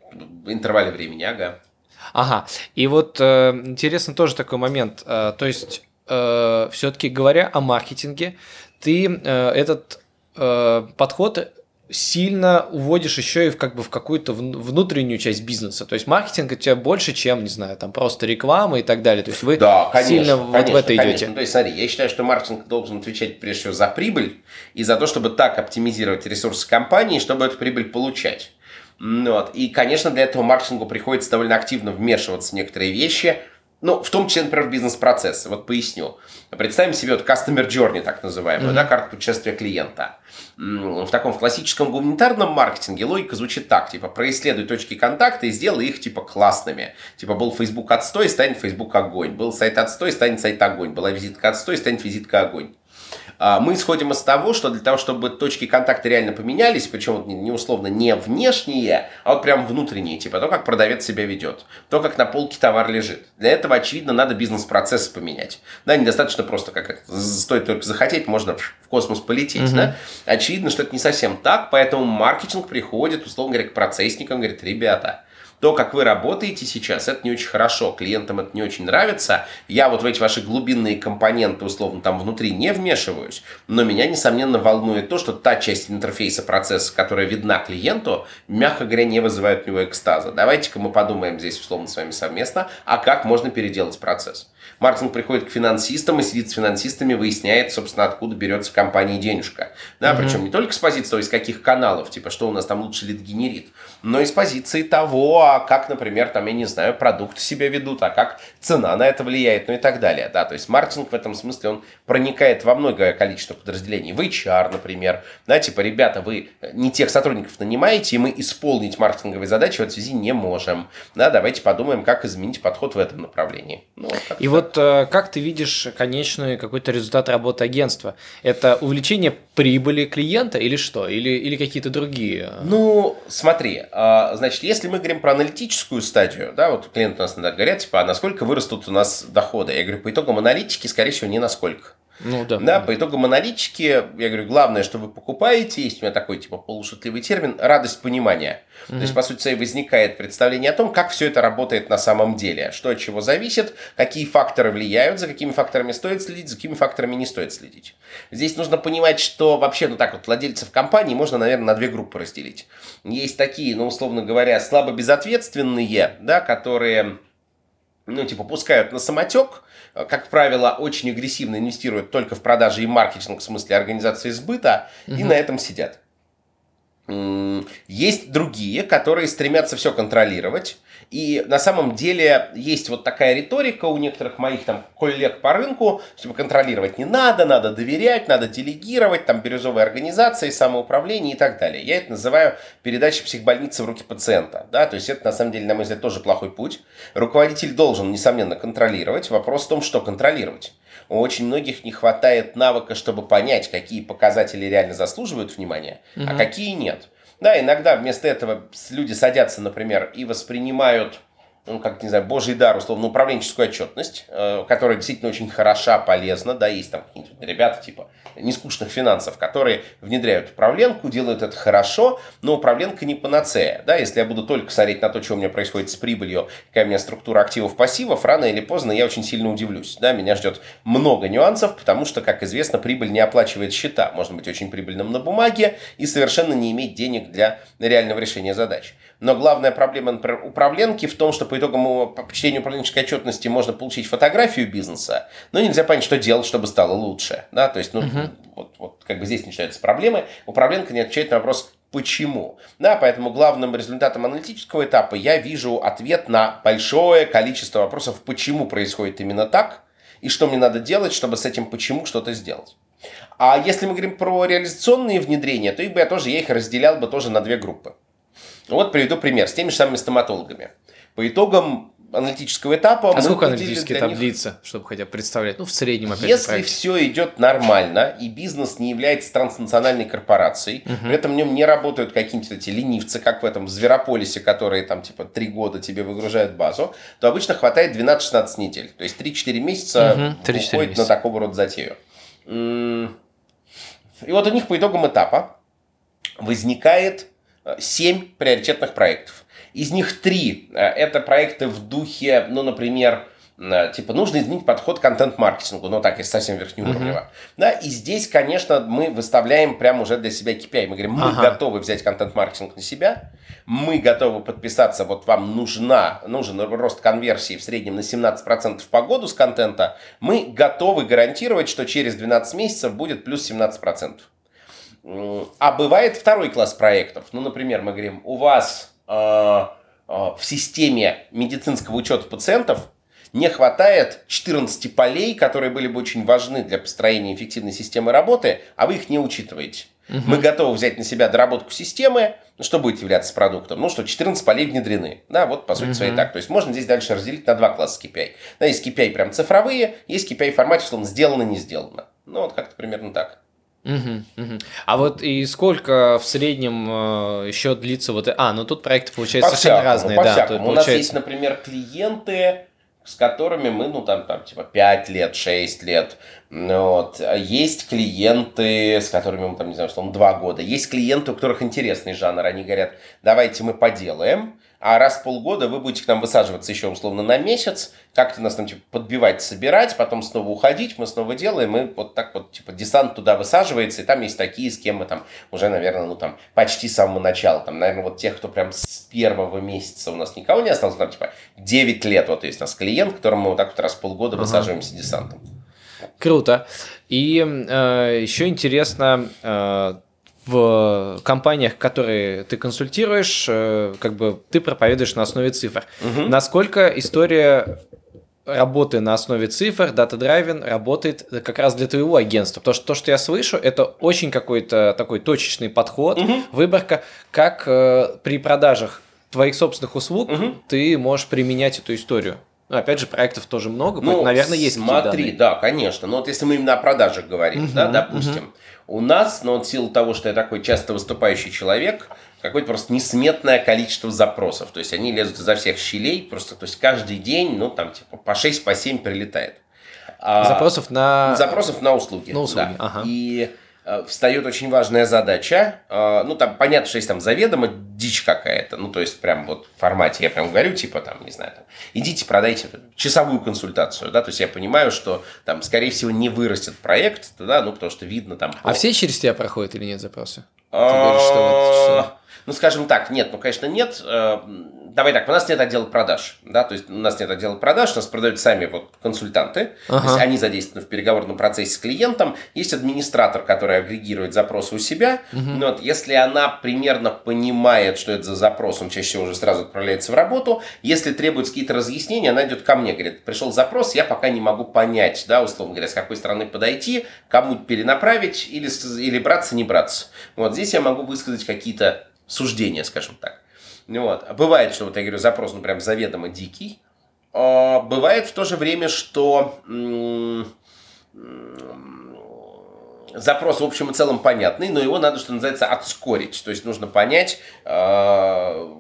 интервале времени, ага. Ага. И вот э, интересно тоже такой момент. Э, то есть, все-таки говоря о маркетинге, ты э, этот э, подход сильно уводишь еще и в, как бы в какую-то вн- внутреннюю часть бизнеса. То есть маркетинг у тебя больше, чем, не знаю, там просто реклама и так далее. То есть вы Да, конечно. сильно вот конечно, в это конечно. идете. Ну, то есть, смотри, я считаю, что маркетинг должен отвечать прежде всего за прибыль и за то, чтобы так оптимизировать ресурсы компании, чтобы эту прибыль получать. Вот. И, конечно, для этого маркетингу приходится довольно активно вмешиваться в некоторые вещи, ну, в том числе, например, в бизнес-процессы. Вот поясню. Представим себе вот customer journey, так называемую, да, карту путешествия клиента. В таком в классическом гуманитарном маркетинге логика звучит так, типа, происследуй точки контакта и сделай их, типа, классными. Типа, был Facebook отстой, станет Facebook огонь. Был сайт отстой, станет сайт огонь. Была визитка отстой, станет визитка огонь. А, Мы исходим из того, что для того, чтобы точки контакта реально поменялись, причем не условно не внешние, а вот прям внутренние, типа то, как продавец себя ведет, то, как на полке товар лежит. Для этого, очевидно, надо бизнес-процессы поменять. Да, недостаточно просто, как это, стоит только захотеть, можно в космос полететь, да. Очевидно, что это не совсем так, поэтому маркетинг приходит, условно говоря, к процессникам, говорит, ребята, то, как вы работаете сейчас, это не очень хорошо, клиентам это не очень нравится. Я вот в эти ваши глубинные компоненты, условно, там внутри не вмешиваюсь, но меня, несомненно, волнует то, что та часть интерфейса процесса, которая видна клиенту, мягко говоря, не вызывает у него экстаза. Давайте-ка мы подумаем здесь, условно, с вами совместно, а как можно переделать процесс. Маркетинг приходит к финансистам и сидит с финансистами, выясняет, собственно, откуда берется в компании денежка. Да, угу. причем не только с позиции того, из каких каналов, типа, что у нас там лучше лид генерит, но и с позиции того, а как, например, там, я не знаю, продукты себя ведут, а как цена на это влияет, ну и так далее. Да, то есть маркетинг в этом смысле, он проникает во многое количество подразделений. В HR, например, да, типа, ребята, вы не тех сотрудников нанимаете, и мы исполнить маркетинговые задачи в этой связи не можем. Да, давайте подумаем, как изменить подход в этом направлении. Ну, и вот э, как ты видишь конечный какой-то результат работы агентства? Это увеличение прибыли клиента или что? Или, или какие-то другие? Ну, смотри, а, значит, если мы говорим про аналитическую стадию, да, вот клиенты у нас иногда говорят, типа, а насколько вырастут у нас доходы? Я говорю, по итогам аналитики, скорее всего, не насколько. Ну да. Да, по итогам аналитики, я говорю, главное, что вы покупаете, есть у меня такой типа полушутливый термин, радость понимания. Mm-hmm. То есть, по сути, возникает представление о том, как все это работает на самом деле, что от чего зависит, какие факторы влияют, за какими факторами стоит следить, за какими факторами не стоит следить. Здесь нужно понимать, что вообще, ну так вот, владельцев компании можно, наверное, на две группы разделить. Есть такие, ну, условно говоря, слабо безответственные, да, которые ну, типа, пускают на самотек, как правило, очень агрессивно инвестируют только в продажи и маркетинг в смысле организации сбыта, угу. и на этом сидят. Есть другие, которые стремятся все контролировать. И на самом деле есть вот такая риторика у некоторых моих там коллег по рынку, чтобы контролировать не надо, надо доверять, надо делегировать, там бирюзовые организации, самоуправление и так далее. Я это называю передачей психбольницы в руки пациента. Да? То есть это на самом деле, на мой взгляд, тоже плохой путь. Руководитель должен, несомненно, контролировать. Вопрос в том, что контролировать. У очень многих не хватает навыка, чтобы понять, какие показатели реально заслуживают внимания, угу. а какие нет. Да, иногда вместо этого люди садятся, например, и воспринимают ну, как, не знаю, божий дар, условно, управленческую отчетность, э, которая действительно очень хороша, полезна, да, есть там какие-нибудь ребята типа нескучных финансов, которые внедряют управленку, делают это хорошо, но управленка не панацея, да, если я буду только смотреть на то, что у меня происходит с прибылью, какая у меня структура активов-пассивов, рано или поздно я очень сильно удивлюсь, да, меня ждет много нюансов, потому что, как известно, прибыль не оплачивает счета, можно быть очень прибыльным на бумаге и совершенно не иметь денег для реального решения задач. Но главная проблема, например, управленки в том, что по итогам по чтению управленческой отчетности можно получить фотографию бизнеса, но нельзя понять, что делать, чтобы стало лучше. Да? То есть, ну, угу. вот, вот как бы здесь начинаются проблемы. Управленка не отвечает на вопрос, почему. Да, поэтому главным результатом аналитического этапа я вижу ответ на большое количество вопросов, почему происходит именно так, и что мне надо делать, чтобы с этим почему что-то сделать. А если мы говорим про реализационные внедрения, то их бы я тоже, я их разделял бы тоже на две группы. Вот приведу пример с теми же самыми стоматологами. По итогам аналитического этапа. А сколько аналитический этап них... длится, чтобы хотя бы представлять? Ну, в среднем опять Если проект. все идет нормально, и бизнес не является транснациональной корпорацией, угу. при этом в нем не работают какие-нибудь эти ленивцы, как в этом Зверополисе, которые там типа три года тебе выгружают базу, то обычно хватает 12-16 недель. То есть 3-4 месяца угу. 3-4 уходит месяца. на такого рода затею. И вот у них по итогам этапа возникает 7 приоритетных проектов. Из них 3 э, это проекты в духе, ну, например, э, типа нужно изменить подход к контент-маркетингу, ну так, если совсем верхнеуровнево. Uh-huh. Да, и здесь, конечно, мы выставляем прямо уже для себя KPI. Мы говорим, мы uh-huh. готовы взять контент-маркетинг на себя, мы готовы подписаться, вот вам нужна, нужен рост конверсии в среднем на 17% по году с контента, мы готовы гарантировать, что через 12 месяцев будет плюс 17%. А бывает второй класс проектов. Ну, например, мы говорим, у вас э, э, в системе медицинского учета пациентов не хватает 14 полей, которые были бы очень важны для построения эффективной системы работы, а вы их не учитываете. Угу. Мы готовы взять на себя доработку системы, ну, что будет являться продуктом? Ну, что 14 полей внедрены. Да, вот по сути угу. своей так. То есть можно здесь дальше разделить на два класса KPI. Да, есть KPI прям цифровые, есть KPI в формате, условно, сделано, не сделано. Ну, вот как-то примерно так. Угу, угу. А вот и сколько в среднем э, еще длится вот... А, ну тут проекты получаются совершенно разные. По да, всякому. Получается... У нас есть, например, клиенты, с которыми мы, ну, там, там, типа, 5 лет, 6 лет. Вот. Есть клиенты, с которыми мы, там, не знаю, условно, 2 года. Есть клиенты, у которых интересный жанр. Они говорят, давайте мы поделаем, а раз в полгода вы будете к нам высаживаться еще условно на месяц, как-то нас там типа подбивать, собирать, потом снова уходить, мы снова делаем, и вот так вот типа десант туда высаживается, и там есть такие, с кем мы там уже, наверное, ну там почти с самого начала, там, наверное, вот тех, кто прям с первого месяца у нас никого не осталось, там типа 9 лет вот есть у нас клиент, которому мы вот так вот раз в полгода ага. высаживаемся десантом. Круто. И э, еще интересно, э, в компаниях, которые ты консультируешь, э, как бы ты проповедуешь на основе цифр. Угу. Насколько история работы на основе цифр, дата-драйвен работает как раз для твоего агентства. Потому что то, что я слышу, это очень какой-то такой точечный подход, угу. выборка, как э, при продажах твоих собственных услуг угу. ты можешь применять эту историю. Ну, опять же, проектов тоже много, ну, наверное, есть Смотри, да, конечно. Но вот если мы именно о продажах говорим, угу, да, допустим, угу. у нас, но ну, вот в силу того, что я такой часто выступающий человек, какое-то просто несметное количество запросов. То есть они лезут изо всех щелей, просто, то есть каждый день, ну, там, типа, по 6, по 7 прилетает. А, запросов на... Запросов на услуги. На услуги, да. ага. И встает очень важная задача. Э, ну, там понятно, что есть там заведомо дичь какая-то. Ну, то есть, прям вот в формате, я прям говорю, типа, там, не знаю, там, идите, продайте часовую консультацию, да, то есть я понимаю, что там, скорее всего, не вырастет проект, да, ну, потому что видно там... А все через тебя проходят или нет запросы? Ну, скажем так, нет, ну, конечно, нет. Э, давай так, у нас нет отдела продаж, да, то есть у нас нет отдела продаж, у нас продают сами вот консультанты, ага. то есть они задействованы в переговорном процессе с клиентом, есть администратор, который агрегирует запросы у себя, угу. но вот если она примерно понимает, что это за запрос, он чаще всего уже сразу отправляется в работу, если требуются какие-то разъяснения, она идет ко мне, говорит, пришел запрос, я пока не могу понять, да, условно говоря, с какой стороны подойти, кому перенаправить или, или браться, не браться. Вот здесь я могу высказать какие-то суждения, скажем так. Вот. Бывает, что, вот я говорю, запрос, ну, прям заведомо дикий. А бывает в то же время, что запрос в общем и целом понятный, но его надо, что называется, отскорить. То есть нужно понять, а,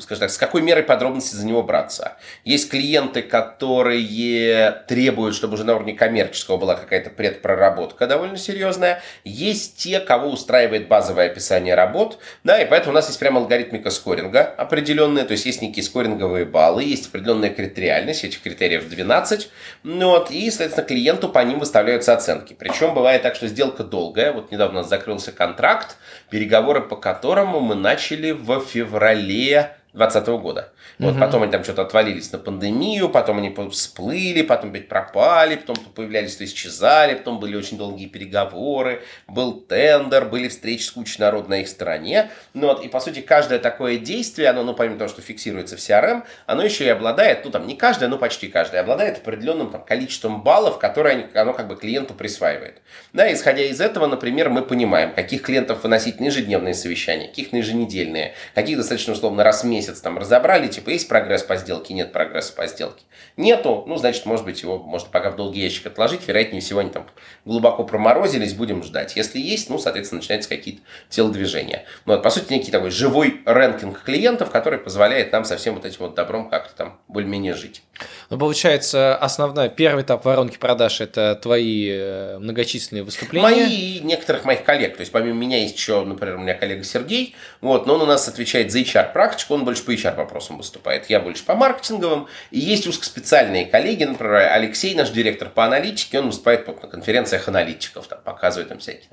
скажем так, с какой мерой подробности за него браться. Есть клиенты, которые требуют, чтобы уже на уровне коммерческого была какая-то предпроработка довольно серьезная. Есть те, кого устраивает базовое описание работ, да, и поэтому у нас есть прям алгоритмика скоринга определенная, то есть есть некие скоринговые баллы, есть определенная критериальность, этих критериев 12, ну вот, и, соответственно, клиенту по ним выставляются оценки. Причем бывает так, что сделка долгая, вот недавно у нас закрылся контракт, переговоры по которому мы начали в феврале 2020 года. Вот, угу. Потом они там что-то отвалились на пандемию, потом они всплыли, потом опять пропали, потом появлялись, то исчезали, потом были очень долгие переговоры, был тендер, были встречи с кучей народ на их стороне. Ну, вот, и, по сути, каждое такое действие, оно, ну, помимо того, что фиксируется в CRM, оно еще и обладает, ну, там, не каждое, но почти каждое, обладает определенным там, количеством баллов, которые они, оно как бы клиенту присваивает. Да, исходя из этого, например, мы понимаем, каких клиентов выносить на ежедневные совещания, каких на еженедельные, каких достаточно условно раз в месяц там разобрали, типа, есть прогресс по сделке, нет прогресса по сделке. Нету, ну, значит, может быть, его можно пока в долгий ящик отложить, вероятнее всего, они там глубоко проморозились, будем ждать. Если есть, ну, соответственно, начинаются какие-то телодвижения. Ну, вот, по сути, некий такой живой рэнкинг клиентов, который позволяет нам со всем вот этим вот добром как-то там более-менее жить. Ну, получается, основной, первый этап воронки продаж – это твои э, многочисленные выступления. Мои и некоторых моих коллег. То есть, помимо меня есть еще, например, у меня коллега Сергей, вот, но он у нас отвечает за HR-практику, он больше по HR-вопросам выступает. Я больше по маркетинговым. И есть узкоспециальные коллеги, например, Алексей, наш директор по аналитике, он выступает на конференциях аналитиков, там, показывает там всякие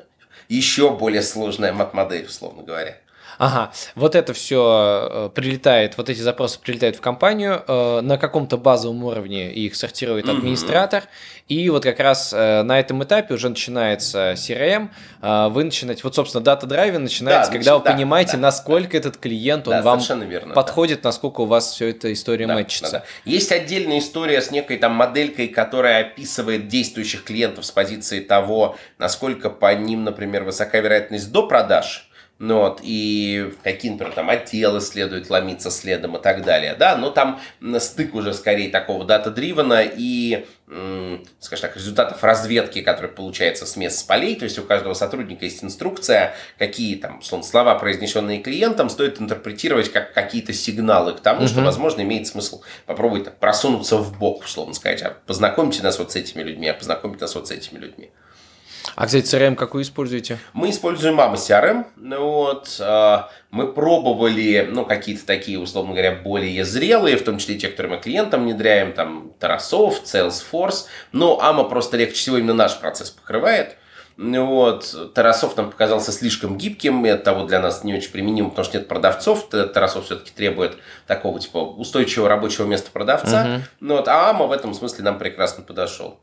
еще более сложная мат-модель, условно говоря. Ага, вот это все э, прилетает, вот эти запросы прилетают в компанию, э, на каком-то базовом уровне их сортирует администратор, mm-hmm. и вот как раз э, на этом этапе уже начинается CRM, вы начинаете, вот, собственно, data-driven начинается, да, когда значит, вы да, понимаете, да, насколько да. этот клиент, он да, вам верно, подходит, да. насколько у вас все эта история да, мэчится. Да, да. Есть отдельная история с некой там моделькой, которая описывает действующих клиентов с позиции того, насколько по ним, например, высока вероятность до продаж, ну, вот, и какие, например, там отделы следует ломиться следом и так далее, да, но там стык уже скорее такого дата-дривена и, скажем так, результатов разведки, которые получается с мест с полей, то есть у каждого сотрудника есть инструкция, какие там, условно, слова, произнесенные клиентом, стоит интерпретировать как какие-то сигналы к тому, угу. что, возможно, имеет смысл попробовать так, просунуться в бок, условно сказать, а познакомьте нас вот с этими людьми, а познакомьте нас вот с этими людьми. А, кстати, CRM какую используете? Мы используем Mama CRM. Вот, а, мы пробовали, ну, какие-то такие, условно говоря, более зрелые, в том числе те, которые мы клиентам внедряем, там, Tarasov, Salesforce. Но AMA просто легче всего именно наш процесс покрывает. Вот. Тарасов нам показался слишком гибким, и от того для нас не очень применим, потому что нет продавцов. Тарасов все-таки требует такого типа устойчивого рабочего места продавца. Uh-huh. Ну, вот, а Ама в этом смысле нам прекрасно подошел.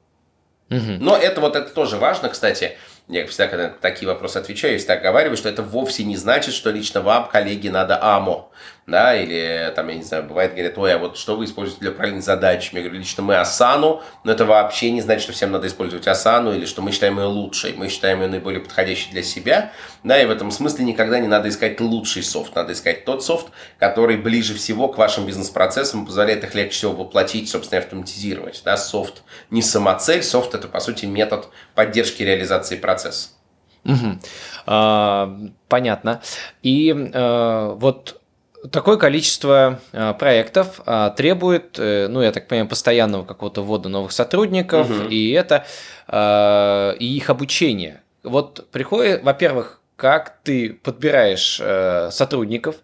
Uh-huh. Но это вот это тоже важно, кстати. Я всегда, когда такие вопросы отвечаю, я всегда говорю, что это вовсе не значит, что лично вам, коллеги, надо АМО. Да, или там, я не знаю, бывает, говорят, ой, а вот что вы используете для правильной задачи? Я говорю, лично мы Асану, но это вообще не значит, что всем надо использовать Асану, или что мы считаем ее лучшей. Мы считаем ее наиболее подходящей для себя. Да, и в этом смысле никогда не надо искать лучший софт. Надо искать тот софт, который ближе всего к вашим бизнес-процессам, позволяет их легче всего воплотить, собственно, автоматизировать. Да, софт не самоцель, софт это, по сути, метод поддержки реализации процесса процесс. Угу. А, понятно. И а, вот такое количество а, проектов а, требует, э, ну, я так понимаю, постоянного какого-то ввода новых сотрудников, угу. и это а, и их обучение. Вот приходит, во-первых, как ты подбираешь э, сотрудников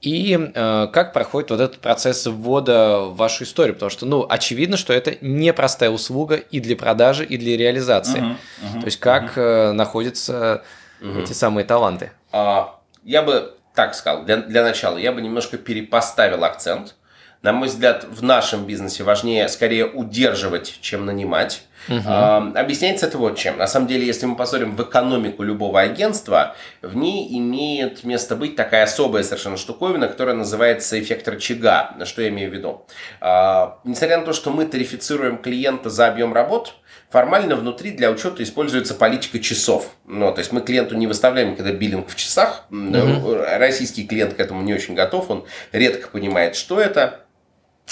и э, как проходит вот этот процесс ввода в вашу историю, потому что, ну, очевидно, что это непростая услуга и для продажи, и для реализации. Uh-huh, uh-huh, То есть как uh-huh. э, находятся uh-huh. эти самые таланты? А, я бы так сказал, для, для начала, я бы немножко перепоставил акцент. На мой взгляд, в нашем бизнесе важнее скорее удерживать, чем нанимать. Угу. А, объясняется это вот чем. На самом деле, если мы посмотрим в экономику любого агентства, в ней имеет место быть такая особая совершенно штуковина, которая называется эффект рычага. Что я имею в виду? А, несмотря на то, что мы тарифицируем клиента за объем работ, формально внутри для учета используется политика часов. Ну, то есть мы клиенту не выставляем, когда биллинг в часах. Угу. Российский клиент к этому не очень готов, он редко понимает, что это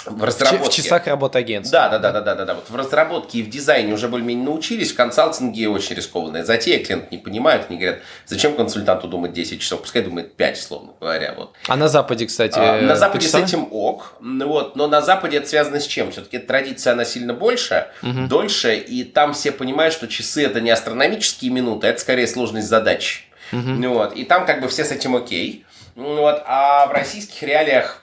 в разработке. В часах работы агентства. Да, да, да, да, да, да, да. Вот в разработке и в дизайне уже более-менее научились, в консалтинге очень рискованная затея, клиент не понимают, они говорят, зачем консультанту думать 10 часов, пускай думает 5, словно говоря. Вот. А на Западе, кстати, а, На Западе с этим ок, вот, но на Западе это связано с чем? Все-таки традиция, она сильно больше, угу. дольше, и там все понимают, что часы это не астрономические минуты, это скорее сложность задач. Угу. Вот, и там как бы все с этим окей. Вот, а в российских реалиях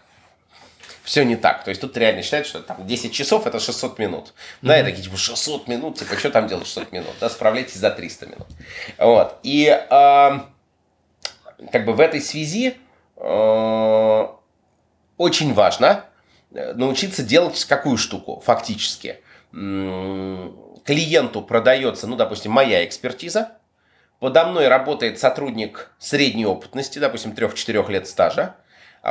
все не так. То есть тут реально считают, что там 10 часов это 600 минут. Mm-hmm. Да, и такие, типа, 600 минут, типа, что там делать 600 минут? Да, справляйтесь за 300 минут. Вот. И э, как бы в этой связи э, очень важно э, научиться делать какую штуку фактически. Клиенту продается, ну, допустим, моя экспертиза, подо мной работает сотрудник средней опытности, допустим, 3-4 лет стажа,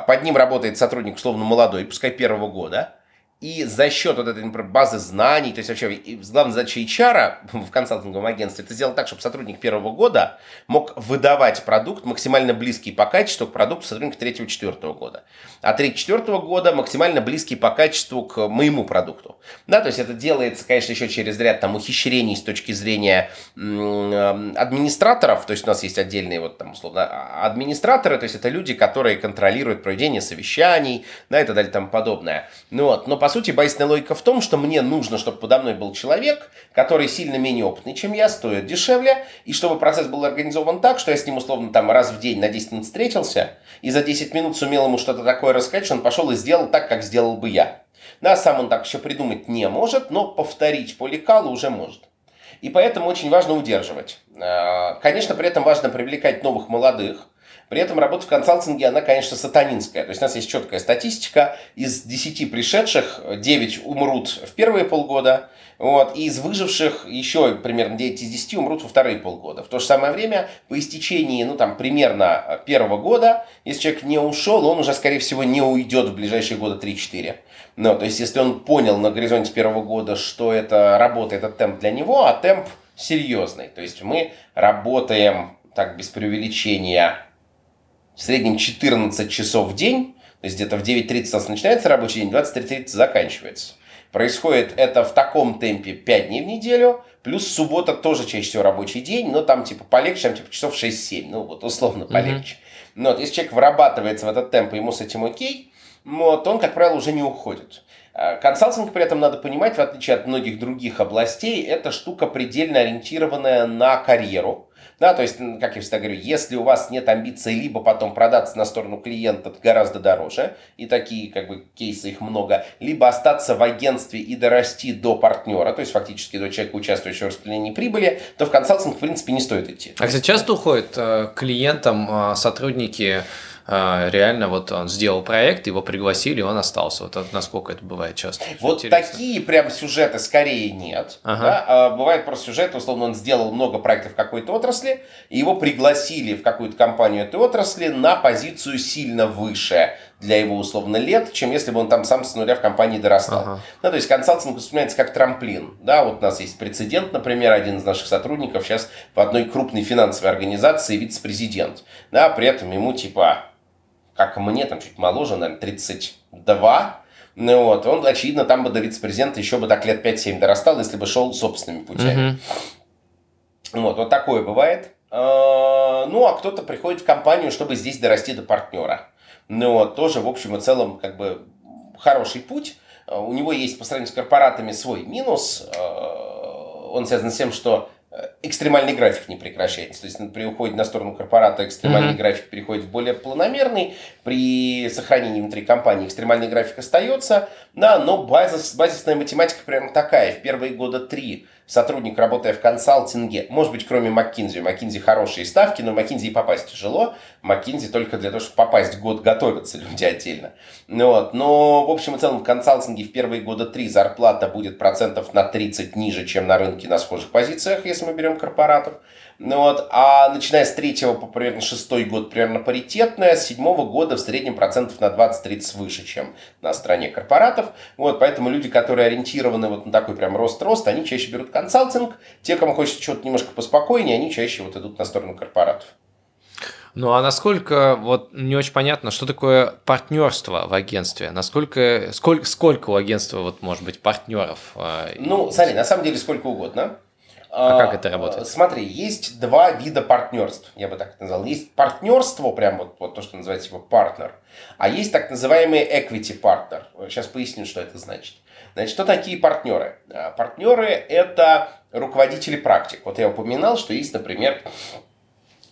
под ним работает сотрудник, условно, молодой, пускай первого года, и за счет вот этой, например, базы знаний, то есть вообще главная задача HR в консалтинговом агентстве, это сделать так, чтобы сотрудник первого года мог выдавать продукт максимально близкий по качеству к продукту сотрудника третьего-четвертого года. А третьего-четвертого года максимально близкий по качеству к моему продукту. Да, то есть это делается, конечно, еще через ряд там ухищрений с точки зрения администраторов, то есть у нас есть отдельные вот там условно а, администраторы, то есть это люди, которые контролируют проведение совещаний, да, и так далее и подобное. Ну вот, но по сути, базисная логика в том, что мне нужно, чтобы подо мной был человек, который сильно менее опытный, чем я, стоит дешевле, и чтобы процесс был организован так, что я с ним условно там раз в день на 10 минут встретился, и за 10 минут сумел ему что-то такое рассказать, что он пошел и сделал так, как сделал бы я. Да, сам он так еще придумать не может, но повторить по лекалу уже может. И поэтому очень важно удерживать. А, конечно, при этом важно привлекать новых молодых, при этом работа в консалтинге, она, конечно, сатанинская. То есть у нас есть четкая статистика. Из 10 пришедших 9 умрут в первые полгода, вот, и из выживших еще примерно 9 из 10 умрут во вторые полгода. В то же самое время, по истечении, ну, там, примерно первого года, если человек не ушел, он уже, скорее всего, не уйдет в ближайшие года 3-4. Ну, то есть, если он понял на горизонте первого года, что это работа, этот темп для него, а темп серьезный. То есть, мы работаем, так, без преувеличения, в среднем 14 часов в день, то есть где-то в 9.30 у нас начинается рабочий день, 23.30 заканчивается. Происходит это в таком темпе 5 дней в неделю, плюс суббота тоже чаще всего рабочий день, но там типа полегче, там типа часов 6-7, ну вот условно полегче. Mm-hmm. Но вот если человек вырабатывается в этот темп, ему с этим окей, вот, он, как правило, уже не уходит. А консалтинг при этом надо понимать, в отличие от многих других областей, это штука предельно ориентированная на карьеру. Да, то есть, как я всегда говорю, если у вас нет амбиций либо потом продаться на сторону клиента гораздо дороже, и такие как бы кейсы их много, либо остаться в агентстве и дорасти до партнера, то есть фактически до человека, участвующего в распределении прибыли, то в консалтинг, в принципе, не стоит идти. А, кстати, часто уходят э, клиентам э, сотрудники а, реально вот он сделал проект, его пригласили, он остался. Вот насколько это бывает часто. Вот Интересно. такие прям сюжеты скорее нет. Ага. Да? А бывает просто сюжет, условно, он сделал много проектов в какой-то отрасли, и его пригласили в какую-то компанию этой отрасли на позицию сильно выше для его условно лет, чем если бы он там сам с нуля в компании дорастал. Ага. Ну, то есть консалтинг воспринимается как трамплин. Да, вот у нас есть прецедент, например, один из наших сотрудников сейчас в одной крупной финансовой организации вице-президент. Да, при этом ему типа как мне, там чуть моложе, наверное, 32. Ну вот, он, очевидно, там бы до вице-президента еще бы так лет 5-7 дорастал, если бы шел собственными путями. Угу. Вот, вот такое бывает. А, ну, а кто-то приходит в компанию, чтобы здесь дорасти до партнера. Ну вот, тоже, в общем и целом, как бы хороший путь. А, у него есть по сравнению с корпоратами свой минус. А, он связан с тем, что экстремальный график не прекращается. То есть при уходе на сторону корпората экстремальный mm-hmm. график переходит в более планомерный. При сохранении внутри компании экстремальный график остается. Да, но базис, базисная математика прямо такая. В первые года три сотрудник, работая в консалтинге, может быть, кроме McKinsey, McKinsey хорошие ставки, но McKinsey и попасть тяжело. McKinsey только для того, чтобы попасть год готовятся люди отдельно. Ну вот. Но, в общем и целом, в консалтинге в первые года три зарплата будет процентов на 30 ниже, чем на рынке на схожих позициях, если мы берем корпоратов. Ну вот, а начиная с третьего по примерно шестой год примерно паритетная, с седьмого года в среднем процентов на 20-30 выше, чем на стороне корпоратов. Вот, поэтому люди, которые ориентированы вот на такой прям рост-рост, они чаще берут консалтинг. Те, кому хочется что-то немножко поспокойнее, они чаще вот идут на сторону корпоратов. Ну а насколько, вот не очень понятно, что такое партнерство в агентстве? Насколько, сколько, сколько у агентства, вот, может быть, партнеров? А, ну, смотри, на самом деле сколько угодно. А, как это работает? Смотри, есть два вида партнерств, я бы так это назвал. Есть партнерство, прям вот, вот то, что называется типа партнер, а есть так называемый equity partner. Сейчас поясню, что это значит. Значит, что такие партнеры? А, партнеры – это руководители практик. Вот я упоминал, что есть, например,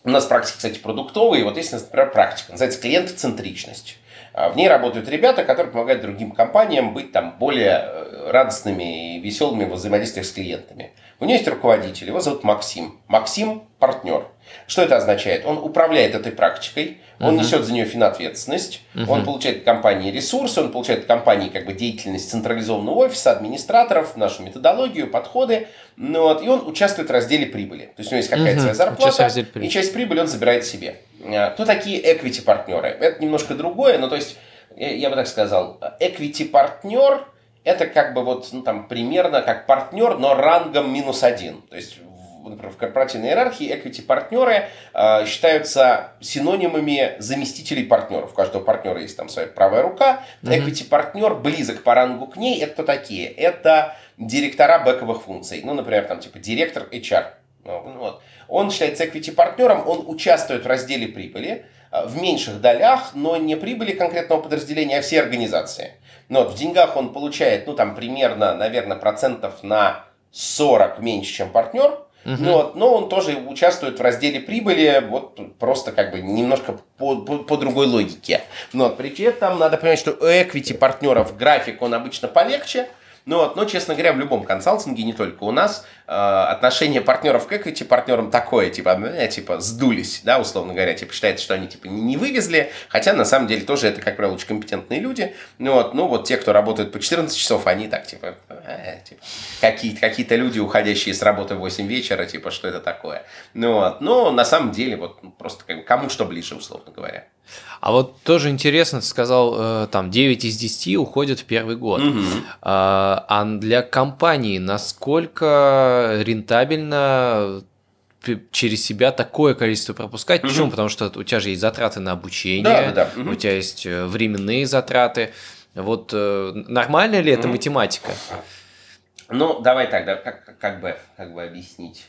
у нас практики, кстати, продуктовые. Вот есть, например, практика, называется клиентоцентричность. А в ней работают ребята, которые помогают другим компаниям быть там более э, радостными и веселыми в взаимодействиях с клиентами. У него есть руководитель, его зовут Максим. Максим – партнер. Что это означает? Он управляет этой практикой, он uh-huh. несет за нее финответственность, uh-huh. он получает от компании ресурсы, он получает от компании как бы деятельность централизованного офиса, администраторов, нашу методологию, подходы, ну, вот, и он участвует в разделе прибыли. То есть у него есть какая-то uh-huh. своя зарплата, и часть прибыли он забирает себе. А, кто такие equity партнеры? Это немножко другое, но то есть, я бы так сказал, equity партнер это как бы вот, ну, там, примерно как партнер, но рангом минус один. То есть например, в корпоративной иерархии equity партнеры э, считаются синонимами заместителей партнеров. У каждого партнера есть там своя правая рука. Mm-hmm. Equity партнер близок по рангу к ней. Это кто такие? Это директора бэковых функций. Ну, например, там типа директор HR. Ну, вот. Он считается equity партнером, он участвует в разделе прибыли э, в меньших долях, но не прибыли конкретного подразделения, а всей организации. Но вот в деньгах он получает, ну, там, примерно, наверное, процентов на 40 меньше, чем партнер, Угу. Ну, вот, но он тоже участвует в разделе прибыли, вот просто как бы немножко по, по, по другой логике. Но при этом надо понимать, что у equity партнеров график он обычно полегче, ну вот, но, честно говоря, в любом консалтинге, не только у нас, э, отношение партнеров к equity партнерам такое, типа, э, типа, сдулись, да, условно говоря, типа, считается, что они, типа, не вывезли, хотя, на самом деле, тоже это, как правило, очень компетентные люди, ну вот, ну вот, те, кто работает по 14 часов, они так, типа, э, типа какие-то какие люди, уходящие с работы в 8 вечера, типа, что это такое, ну вот, но на самом деле, вот, ну, просто как, кому что ближе, условно говоря. А вот тоже интересно, ты сказал, э, там 9 из 10 уходят в первый год. Угу. А, для компании насколько рентабельно через себя такое количество пропускать? Угу. Почему? Потому что у тебя же есть затраты на обучение, да, да, да. Угу. у тебя есть э, временные затраты. Вот э, нормальная ли это угу. математика? Ну, давай тогда, как, как, бы, как бы объяснить.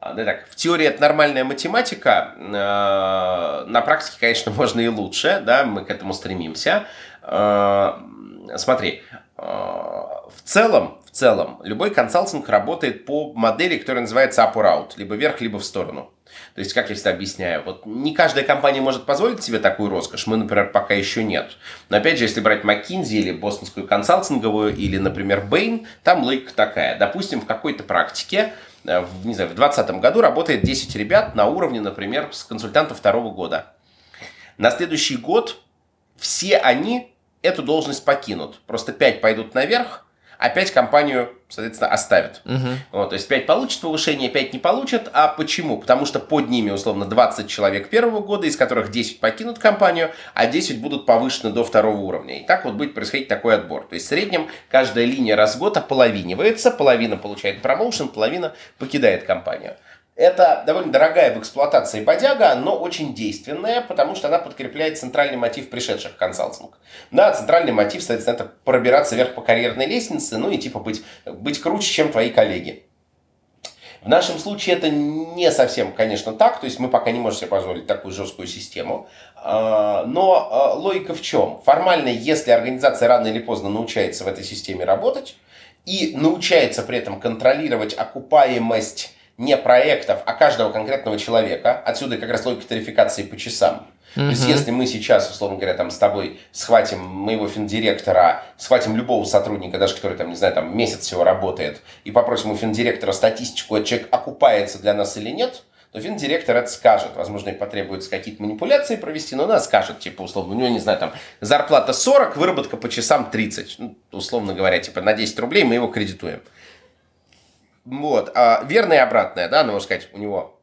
А, да так, в теории это нормальная математика, э, на практике, конечно, можно и лучше, да, мы к этому стремимся. Э, смотри, в целом, в целом, любой консалтинг работает по модели, которая называется up or out, либо вверх, либо в сторону. То есть, как я всегда объясняю, вот не каждая компания может позволить себе такую роскошь, мы, например, пока еще нет. Но опять же, если брать McKinsey или бостонскую консалтинговую, или, например, Bain, там логика такая. Допустим, в какой-то практике в, не знаю, в 2020 году работает 10 ребят на уровне, например, с консультанта второго года. На следующий год все они эту должность покинут. Просто 5 пойдут наверх, опять компанию, соответственно, оставят. Угу. Вот, то есть 5 получат повышение, 5 не получат. А почему? Потому что под ними, условно, 20 человек первого года, из которых 10 покинут компанию, а 10 будут повышены до второго уровня. И так вот будет происходить такой отбор. То есть в среднем каждая линия раз в год ополовинивается, половина получает промоушен, половина покидает компанию. Это довольно дорогая в эксплуатации бодяга, но очень действенная, потому что она подкрепляет центральный мотив пришедших в консалтинг. Да, центральный мотив, соответственно, это пробираться вверх по карьерной лестнице, ну и типа быть, быть круче, чем твои коллеги. В нашем случае это не совсем, конечно, так, то есть мы пока не можем себе позволить такую жесткую систему, а, но а, логика в чем? Формально, если организация рано или поздно научается в этой системе работать и научается при этом контролировать окупаемость не проектов, а каждого конкретного человека. Отсюда как раз логика тарификации по часам. Mm-hmm. То есть, если мы сейчас, условно говоря, там с тобой схватим моего финдиректора, схватим любого сотрудника, даже который, там, не знаю, там месяц всего работает, и попросим у финдиректора статистику, этот человек окупается для нас или нет, то финдиректор это скажет. Возможно, и потребуется какие-то манипуляции провести, но она скажет, типа, условно, у него, не знаю, там, зарплата 40, выработка по часам 30. Ну, условно говоря, типа, на 10 рублей мы его кредитуем. Вот. А верная и обратная, да, ну, можно сказать, у него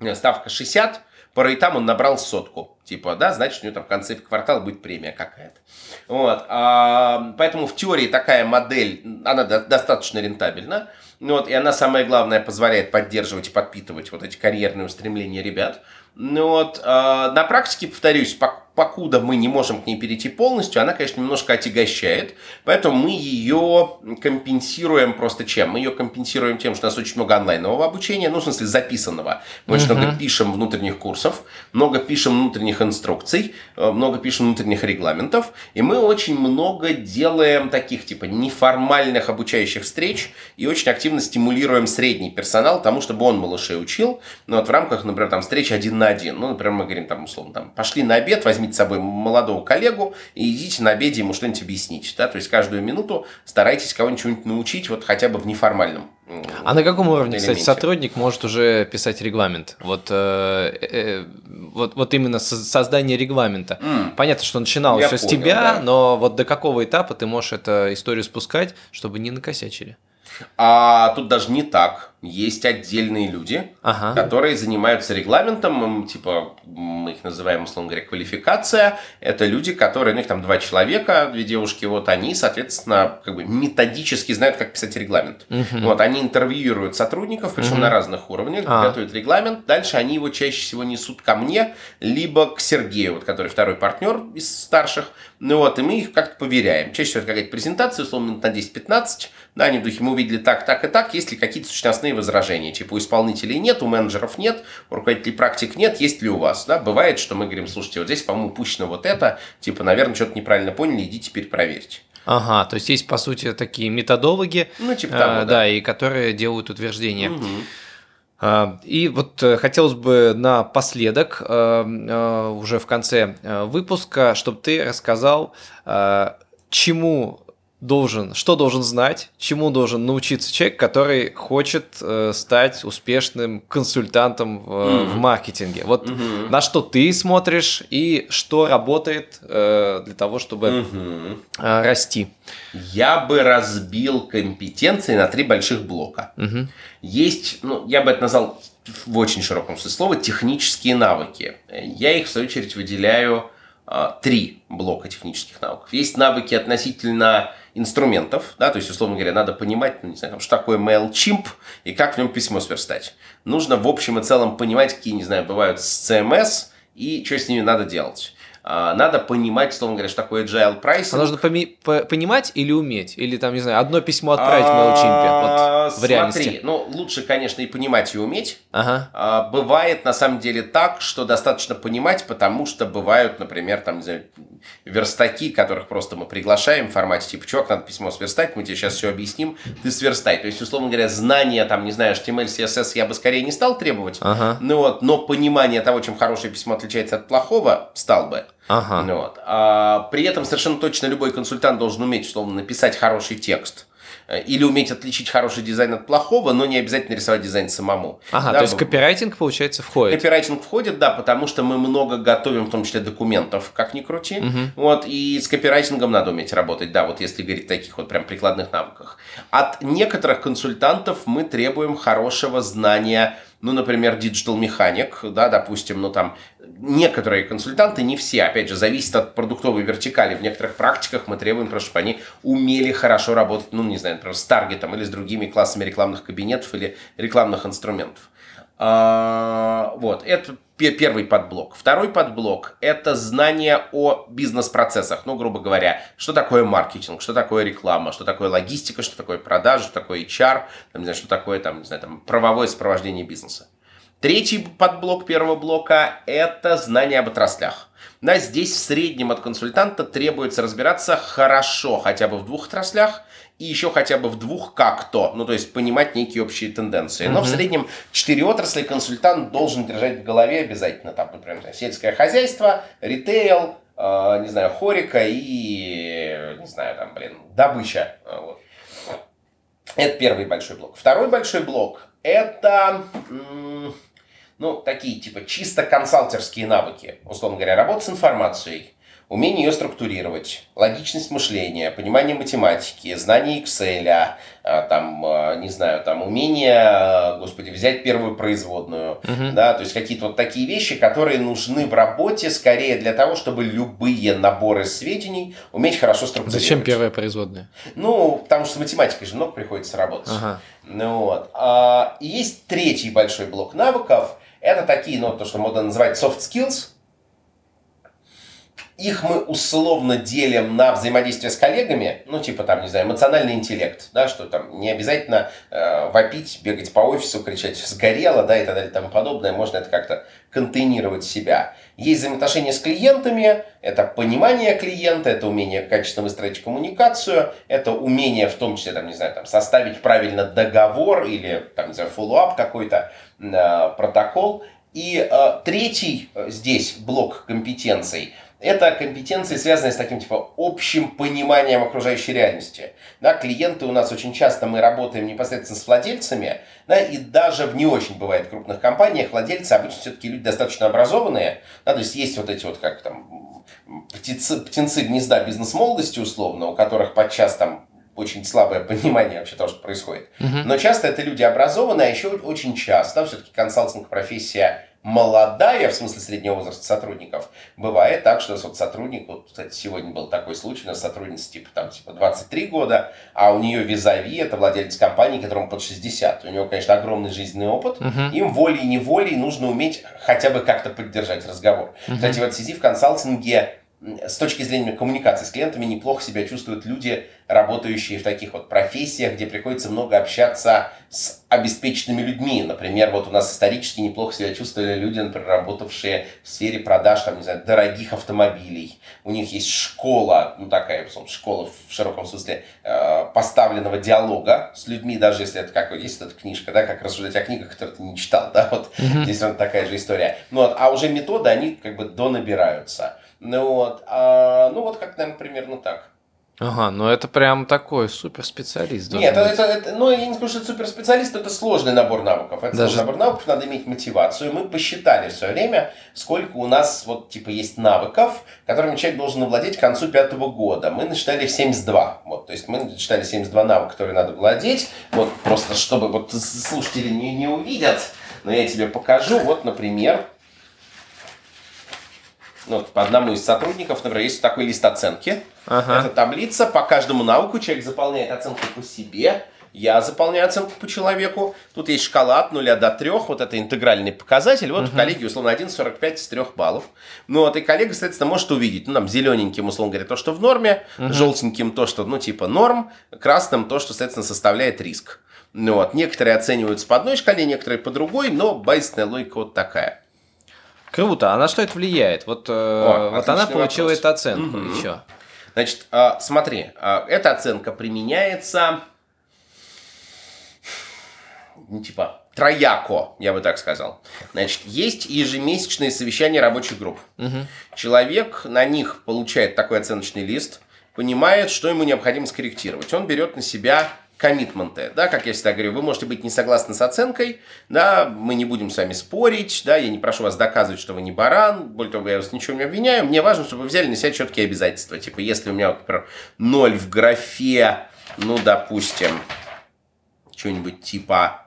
э, ставка 60, по рейтам он набрал сотку. Типа, да, значит, у него там в конце квартала будет премия какая-то. Вот. А, поэтому в теории такая модель, она до, достаточно рентабельна. Вот, и она, самое главное, позволяет поддерживать и подпитывать вот эти карьерные устремления ребят. Ну вот, а, на практике, повторюсь, покуда мы не можем к ней перейти полностью, она, конечно, немножко отягощает, поэтому мы ее компенсируем просто чем? Мы ее компенсируем тем, что у нас очень много онлайнового обучения, ну, в смысле, записанного. Мы очень много пишем внутренних курсов, много пишем внутренних инструкций, э, много пишем внутренних регламентов, и мы очень много делаем таких, типа, неформальных обучающих встреч и очень активно стимулируем средний персонал тому, чтобы он малышей учил, ну, вот в рамках, например, там, встречи один на один. Ну, например, мы говорим, там, условно, там, пошли на обед, возьми возьмите с собой молодого коллегу и идите на обеде ему что-нибудь объяснить. Да? То есть каждую минуту старайтесь кого-нибудь научить вот хотя бы в неформальном а на каком уровне, элементе. кстати, сотрудник может уже писать регламент? Вот, э, э, вот, вот именно создание регламента. Mm. Понятно, что начинал все с тебя, да. но вот до какого этапа ты можешь эту историю спускать, чтобы не накосячили? А тут даже не так. Есть отдельные люди, ага. которые занимаются регламентом, типа мы их называем, условно говоря, квалификация. Это люди, которые, у них там два человека, две девушки, вот они, соответственно, как бы методически знают, как писать регламент. Угу. Вот они интервьюируют сотрудников, причем угу. на разных уровнях, а. готовят регламент. Дальше они его чаще всего несут ко мне, либо к Сергею, вот, который второй партнер из старших. Ну вот, и мы их как-то поверяем. Чаще всего это какая-то презентация, условно, на 10-15. Да, они в духе, мы увидели так, так и так, есть ли какие-то сущностные возражения. Типа у исполнителей нет, у менеджеров нет, у руководителей практик нет, есть ли у вас. Да, бывает, что мы говорим, слушайте, вот здесь, по-моему, упущено вот это, типа, наверное, что-то неправильно поняли, иди теперь проверьте. Ага, то есть есть, по сути, такие методологи, ну, типа того, э, да. да, и которые делают утверждения. Угу. И вот э, хотелось бы напоследок, э, уже в конце выпуска, чтобы ты рассказал, чему должен, что должен знать, чему должен научиться человек, который хочет э, стать успешным консультантом в, mm-hmm. в маркетинге. Вот mm-hmm. на что ты смотришь и что работает э, для того, чтобы mm-hmm. э, расти. Я бы разбил компетенции на три больших блока. Mm-hmm. Есть, ну, я бы это назвал в очень широком смысле слова, технические навыки. Я их, в свою очередь, выделяю э, три блока технических навыков. Есть навыки относительно инструментов, да, то есть, условно говоря, надо понимать, ну, не знаю, что такое MailChimp и как в нем письмо сверстать. Нужно в общем и целом понимать, какие, не знаю, бывают CMS и что с ними надо делать. А, надо понимать, словно говоря, что такое agile pricing. А нужно поми- по- понимать или уметь? Или там, не знаю, одно письмо отправить в MailChimp вот, в Смотри, реальности? ну, лучше, конечно, и понимать, и уметь. Ага. А, Бывает, на самом деле, так, что достаточно понимать, потому что бывают, например, там, не знаю, верстаки, которых просто мы приглашаем в формате, типа, чувак, надо письмо сверстать, мы тебе сейчас все объясним, ты сверстай. То есть, условно говоря, знания, там, не знаю, HTML, CSS я бы скорее не стал требовать, Ага. ну вот, но понимание того, чем хорошее письмо отличается от плохого, стал бы. Ага. Ну Вот. А, при этом совершенно точно любой консультант должен уметь, условно, написать хороший текст. Э, Или уметь отличить хороший дизайн от плохого, но не обязательно рисовать дизайн самому. Ага, Да, то есть копирайтинг, получается, входит. Копирайтинг входит, да, потому что мы много готовим, в том числе документов, как ни крути. Вот, и с копирайтингом надо уметь работать, да, вот если говорить о таких вот прям прикладных навыках. От некоторых консультантов мы требуем хорошего знания, ну, например, диджитал механик, да, допустим, ну, там, некоторые консультанты, не все, опять же, зависит от продуктовой вертикали. В некоторых практиках мы требуем, просто, чтобы они умели хорошо работать, ну, не знаю, например, с таргетом или с другими классами рекламных кабинетов или рекламных инструментов. А, Вот, это пе- первый подблок. Второй подблок – это знание о бизнес-процессах. Ну, грубо говоря, что такое маркетинг, что такое реклама, что такое логистика, что такое продажи, что такое HR, там, не знаю, что такое там, не знаю, там, правовое сопровождение бизнеса. Третий подблок первого блока – это знание об отраслях. Да, здесь в среднем от консультанта требуется разбираться хорошо хотя бы в двух отраслях и еще хотя бы в двух как-то, ну то есть понимать некие общие тенденции. Но в среднем четыре отрасли консультант должен держать в голове обязательно, там, например, сельское хозяйство, ритейл, э, не знаю, хорика и, не знаю, там, блин, добыча. э, вот. Это первый большой блок. Второй большой блок – это, м, ну, такие, типа, чисто консалтерские навыки. Условно говоря, работа с информацией, умение ее структурировать, логичность мышления, понимание математики, знание Excel, а, там, а, не знаю, там, умение, а, господи, взять первую производную, да, то есть какие-то вот такие вещи, которые нужны в работе скорее для того, чтобы любые наборы сведений уметь хорошо структурировать. Зачем первая производная? Ну, потому что с математикой же много приходится работать. Ага. Ну вот. А, и есть третий большой блок навыков. Это такие, ну, то, что модно называть soft skills. Их мы условно делим на взаимодействие с коллегами, ну, типа там, не знаю, эмоциональный интеллект, да, что там не обязательно э, вопить, бегать по офису, кричать «сгорело», да, и так далее и тому подобное, можно это как-то контейнировать себя. Есть взаимоотношения с клиентами, это понимание клиента, это умение качественно выстроить коммуникацию, это умение в том числе, там, не знаю, там, составить правильно договор или, там, не знаю, follow-up какой-то, э, протокол. И э, третий э, здесь блок компетенций – это компетенции, связанные с таким типа общим пониманием окружающей реальности. Да, клиенты у нас очень часто мы работаем непосредственно с владельцами, да, и даже в не очень бывает крупных компаниях владельцы обычно все-таки люди достаточно образованные, да, то есть есть вот эти вот как там птицы, птенцы гнезда бизнес-молодости условно, у которых подчас там очень слабое понимание вообще того, что происходит. Но часто это люди образованные, а еще очень часто все-таки консалтинг профессия молодая, в смысле среднего возраста сотрудников, бывает так, что вот сотрудник, вот, кстати, сегодня был такой случай, у нас сотрудница типа, там, типа 23 года, а у нее визави, это владелец компании, которому под 60. У него, конечно, огромный жизненный опыт, им волей-неволей нужно уметь хотя бы как-то поддержать разговор. Кстати, в этой связи в консалтинге с точки зрения коммуникации с клиентами неплохо себя чувствуют люди, работающие в таких вот профессиях, где приходится много общаться с обеспеченными людьми. Например, вот у нас исторически неплохо себя чувствовали люди, например, работавшие в сфере продаж, там, не знаю, дорогих автомобилей. У них есть школа, ну такая, условно, школа в широком смысле э, поставленного диалога с людьми, даже если это как есть эта книжка, да, как рассуждать о книгах, которые ты не читал, да, вот здесь вот такая же история. Ну, вот, а уже методы, они как бы донабираются. Ну вот, а, ну вот как, наверное, примерно так. Ага, ну это прям такой суперспециалист. Нет, это, это, это- ну, я не скажу, что это суперспециалист, это сложный набор навыков. Это Даже- сложный набор навыков, надо иметь мотивацию. Мы посчитали в свое время, сколько у нас вот типа есть навыков, которыми человек должен овладеть к концу пятого года. Мы насчитали 72. Вот, то есть мы насчитали 72 навыка, которые надо владеть. Вот просто чтобы вот слушатели не, не увидят, но я тебе покажу. Вот, например, ну, по одному из сотрудников, например, есть такой лист оценки. Ага. Это таблица, по каждому навыку человек заполняет оценку по себе, я заполняю оценку по человеку. Тут есть шкала от 0 до 3, вот это интегральный показатель. Вот uh-huh. у коллеги, условно, 1,45 из 3 баллов. Ну вот и коллега, соответственно, может увидеть, ну, там, зелененьким, условно говоря, то, что в норме, uh-huh. желтеньким то, что, ну, типа норм, красным то, что, соответственно, составляет риск. Ну вот, некоторые оцениваются по одной шкале, некоторые по другой, но базисная логика вот такая. Круто. А на что это влияет? Вот, э, О, вот она получила вопрос. эту оценку угу. еще. Значит, а, смотри, а, эта оценка применяется ну, типа трояко, я бы так сказал. Значит, есть ежемесячные совещания рабочих групп. Угу. Человек на них получает такой оценочный лист, понимает, что ему необходимо скорректировать. Он берет на себя коммитменты, да, как я всегда говорю, вы можете быть не согласны с оценкой, да, мы не будем с вами спорить, да, я не прошу вас доказывать, что вы не баран, более того, я вас ничего не обвиняю, мне важно, чтобы вы взяли на себя четкие обязательства, типа, если у меня, вот, например, ноль в графе, ну, допустим, что-нибудь типа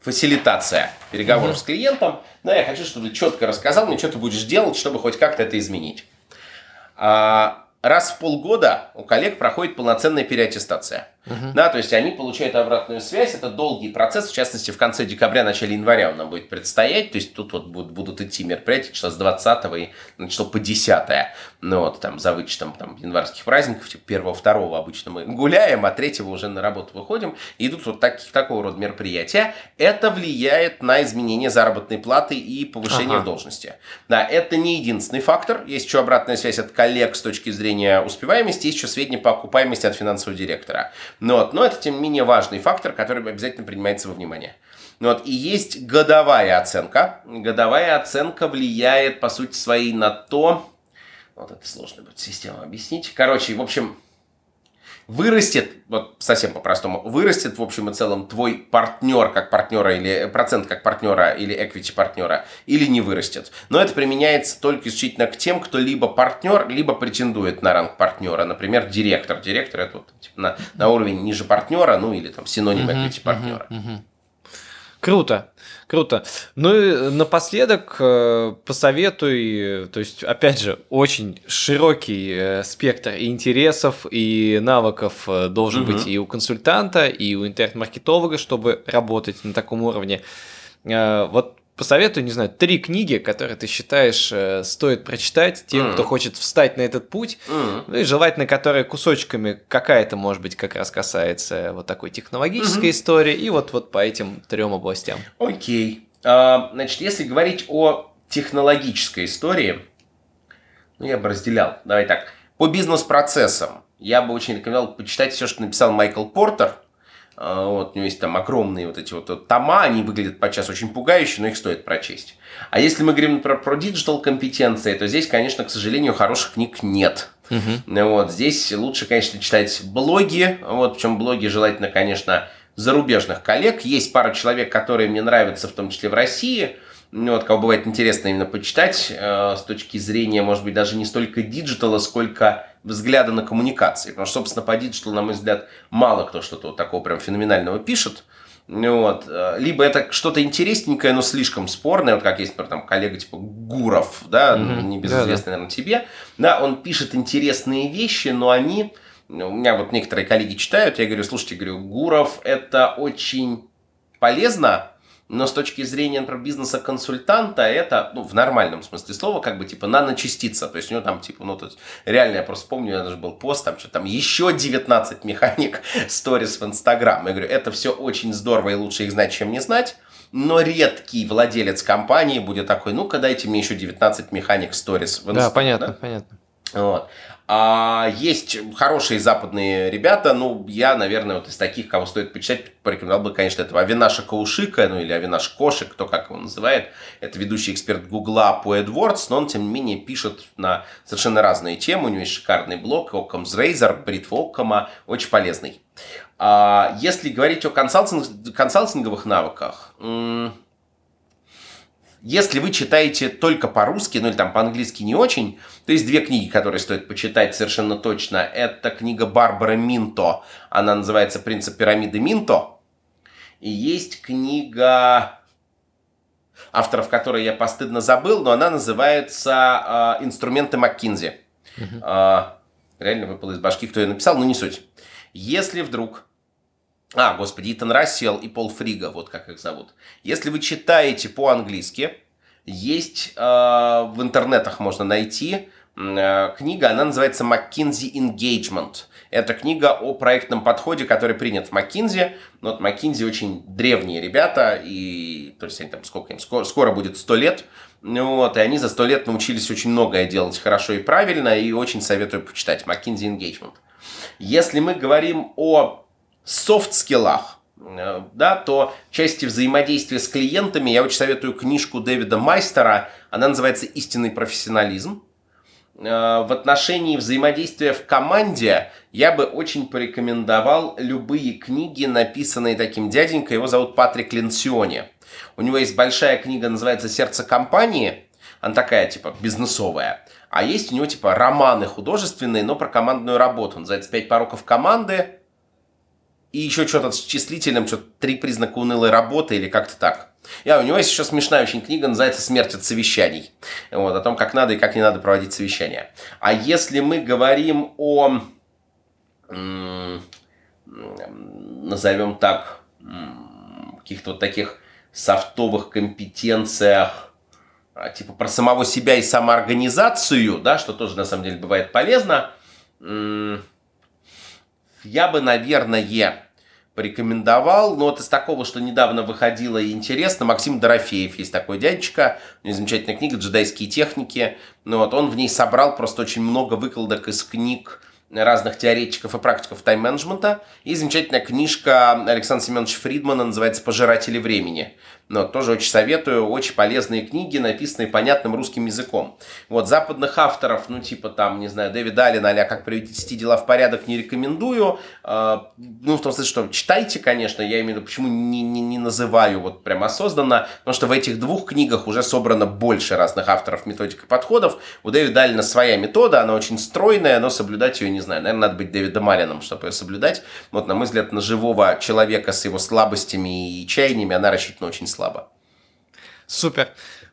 фасилитация переговоров mm-hmm. с клиентом, да, я хочу, чтобы ты четко рассказал мне, что ты будешь делать, чтобы хоть как-то это изменить. А, раз в полгода у коллег проходит полноценная переаттестация. Uh-huh. Да, то есть они получают обратную связь. Это долгий процесс. В частности, в конце декабря, начале января он нам будет предстоять. То есть тут вот будут, будут идти мероприятия числа с 20 и ну, число по 10. Ну вот там за вычетом там, январских праздников, типа первого, второго обычно мы гуляем, а третьего уже на работу выходим. И идут вот таких, такого рода мероприятия. Это влияет на изменение заработной платы и повышение ага. в должности. Да, это не единственный фактор. Есть еще обратная связь от коллег с точки зрения успеваемости, есть еще сведения по окупаемости от финансового директора. Но, но это, тем не менее, важный фактор, который обязательно принимается во внимание. Вот, и есть годовая оценка. Годовая оценка влияет, по сути своей, на то... Вот это сложно будет систему объяснить. Короче, в общем, вырастет, вот совсем по-простому, вырастет в общем и целом твой партнер как партнера или процент как партнера или equity партнера или не вырастет. Но это применяется только исключительно к тем, кто либо партнер, либо претендует на ранг партнера. Например, директор. Директор это вот, типа, на, на уровень ниже партнера, ну или там синоним equity партнера. Uh-huh, uh-huh. Круто, круто. Ну и напоследок э, посоветуй, то есть, опять же, очень широкий э, спектр интересов и навыков э, должен угу. быть и у консультанта, и у интернет-маркетолога, чтобы работать на таком уровне. Вот посоветуй, не знаю, три книги, которые ты считаешь э, стоит прочитать тем, mm. кто хочет встать на этот путь, mm. ну и желательно, которые кусочками какая-то, может быть, как раз касается вот такой технологической mm-hmm. истории, и вот, вот по этим трем областям. Окей. Okay. А, значит, если говорить о технологической истории, ну, я бы разделял. Давай так. По бизнес-процессам я бы очень рекомендовал почитать все, что написал Майкл Портер – вот, у него есть там огромные вот эти вот тома, они выглядят подчас очень пугающе, но их стоит прочесть. А если мы говорим, например, про диджитал компетенции, то здесь, конечно, к сожалению, хороших книг нет. Угу. Вот, здесь лучше, конечно, читать блоги, вот, причем блоги желательно, конечно, зарубежных коллег. Есть пара человек, которые мне нравятся, в том числе в России – ну, вот, кого бывает интересно именно почитать э, с точки зрения, может быть, даже не столько диджитала, сколько взгляда на коммуникации. Потому что, собственно, по диджиталу, на мой взгляд, мало кто что-то вот такого прям феноменального пишет. Ну вот. Э, либо это что-то интересненькое, но слишком спорное, вот как есть, например, там коллега типа Гуров, да, mm-hmm. небезызвестный, да, наверное, тебе. Да, он пишет интересные вещи, но они... У меня вот некоторые коллеги читают, я говорю, слушайте, говорю, Гуров это очень полезно, но с точки зрения, например, бизнеса-консультанта, это, ну, в нормальном смысле слова, как бы, типа, наночастица. То есть, у него там, типа, ну, то есть, реально, я просто помню, у меня даже был пост, там, что там, еще 19 механик сторис в Инстаграм. Я говорю, это все очень здорово, и лучше их знать, чем не знать. Но редкий владелец компании будет такой, ну-ка, дайте мне еще 19 механик сторис в Инстаграм. Да, понятно, да? понятно. Вот. А есть хорошие западные ребята, ну, я, наверное, вот из таких, кого стоит почитать, порекомендовал бы, конечно, этого Авинаша Каушика, ну, или Авинаш Кошек, кто как его называет. Это ведущий эксперт Гугла по AdWords, но он, тем не менее, пишет на совершенно разные темы. У него есть шикарный блог, Occam's Razor, бритва очень полезный. А если говорить о консалтинг, консалтинговых навыках, если вы читаете только по-русски, ну или там по-английски не очень, то есть две книги, которые стоит почитать совершенно точно. Это книга Барбары Минто, она называется «Принцип пирамиды Минто». И есть книга, авторов которой я постыдно забыл, но она называется э, «Инструменты Маккинзи». Угу. Реально выпало из башки, кто ее написал, но не суть. Если вдруг А, господи, Итан Рассел и Пол Фрига, вот как их зовут. Если вы читаете по-английски, есть э, в интернетах можно найти э, книга, она называется McKinsey Engagement. Это книга о проектном подходе, который принят в McKinsey. Но вот McKinsey очень древние ребята, и то есть они там сколько им, скоро, скоро будет 100 лет. Вот, и они за 100 лет научились очень многое делать хорошо и правильно, и очень советую почитать McKinsey Engagement. Если мы говорим о софт-скиллах, э, да, то части взаимодействия с клиентами я очень советую книжку Дэвида Майстера. Она называется «Истинный профессионализм». Э, в отношении взаимодействия в команде я бы очень порекомендовал любые книги, написанные таким дяденькой. Его зовут Патрик Ленсиони. У него есть большая книга, называется «Сердце компании». Она такая, типа, бизнесовая. А есть у него, типа, романы художественные, но про командную работу. Он называется «Пять пороков команды». И еще что-то с числителем, что-то три признака унылой работы или как-то так. Я, у него есть еще смешная очень книга, называется «Смерть от совещаний». Вот, о том, как надо и как не надо проводить совещания. А если мы говорим о, назовем так, каких-то вот таких софтовых компетенциях, а, типа про самого себя и самоорганизацию, да, что тоже на самом деле бывает полезно, я бы, наверное, порекомендовал. Но вот из такого, что недавно выходило и интересно, Максим Дорофеев есть такой дядечка, у него замечательная книга «Джедайские техники». Ну вот он в ней собрал просто очень много выкладок из книг разных теоретиков и практиков тайм-менеджмента. И замечательная книжка Александра Семеновича Фридмана называется «Пожиратели времени». Но тоже очень советую, очень полезные книги, написанные понятным русским языком. Вот, западных авторов, ну, типа там, не знаю, Дэвид Аллен, а как привести дела в порядок, не рекомендую. А, ну, в том смысле, что читайте, конечно, я имею в виду, почему не, не, не называю вот прям осознанно, потому что в этих двух книгах уже собрано больше разных авторов методик и подходов. У Дэвида Аллена своя метода, она очень стройная, но соблюдать ее не знаю. Наверное, надо быть Дэвидом Алленом, чтобы ее соблюдать. Вот, на мой взгляд, на живого человека с его слабостями и чаяниями она рассчитана очень слабо. Супер.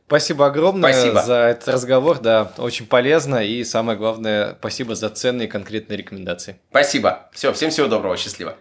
Спасибо огромное спасибо. за этот разговор, да, очень полезно и самое главное, спасибо за ценные конкретные рекомендации. Спасибо. Все, всем всего доброго, счастливо.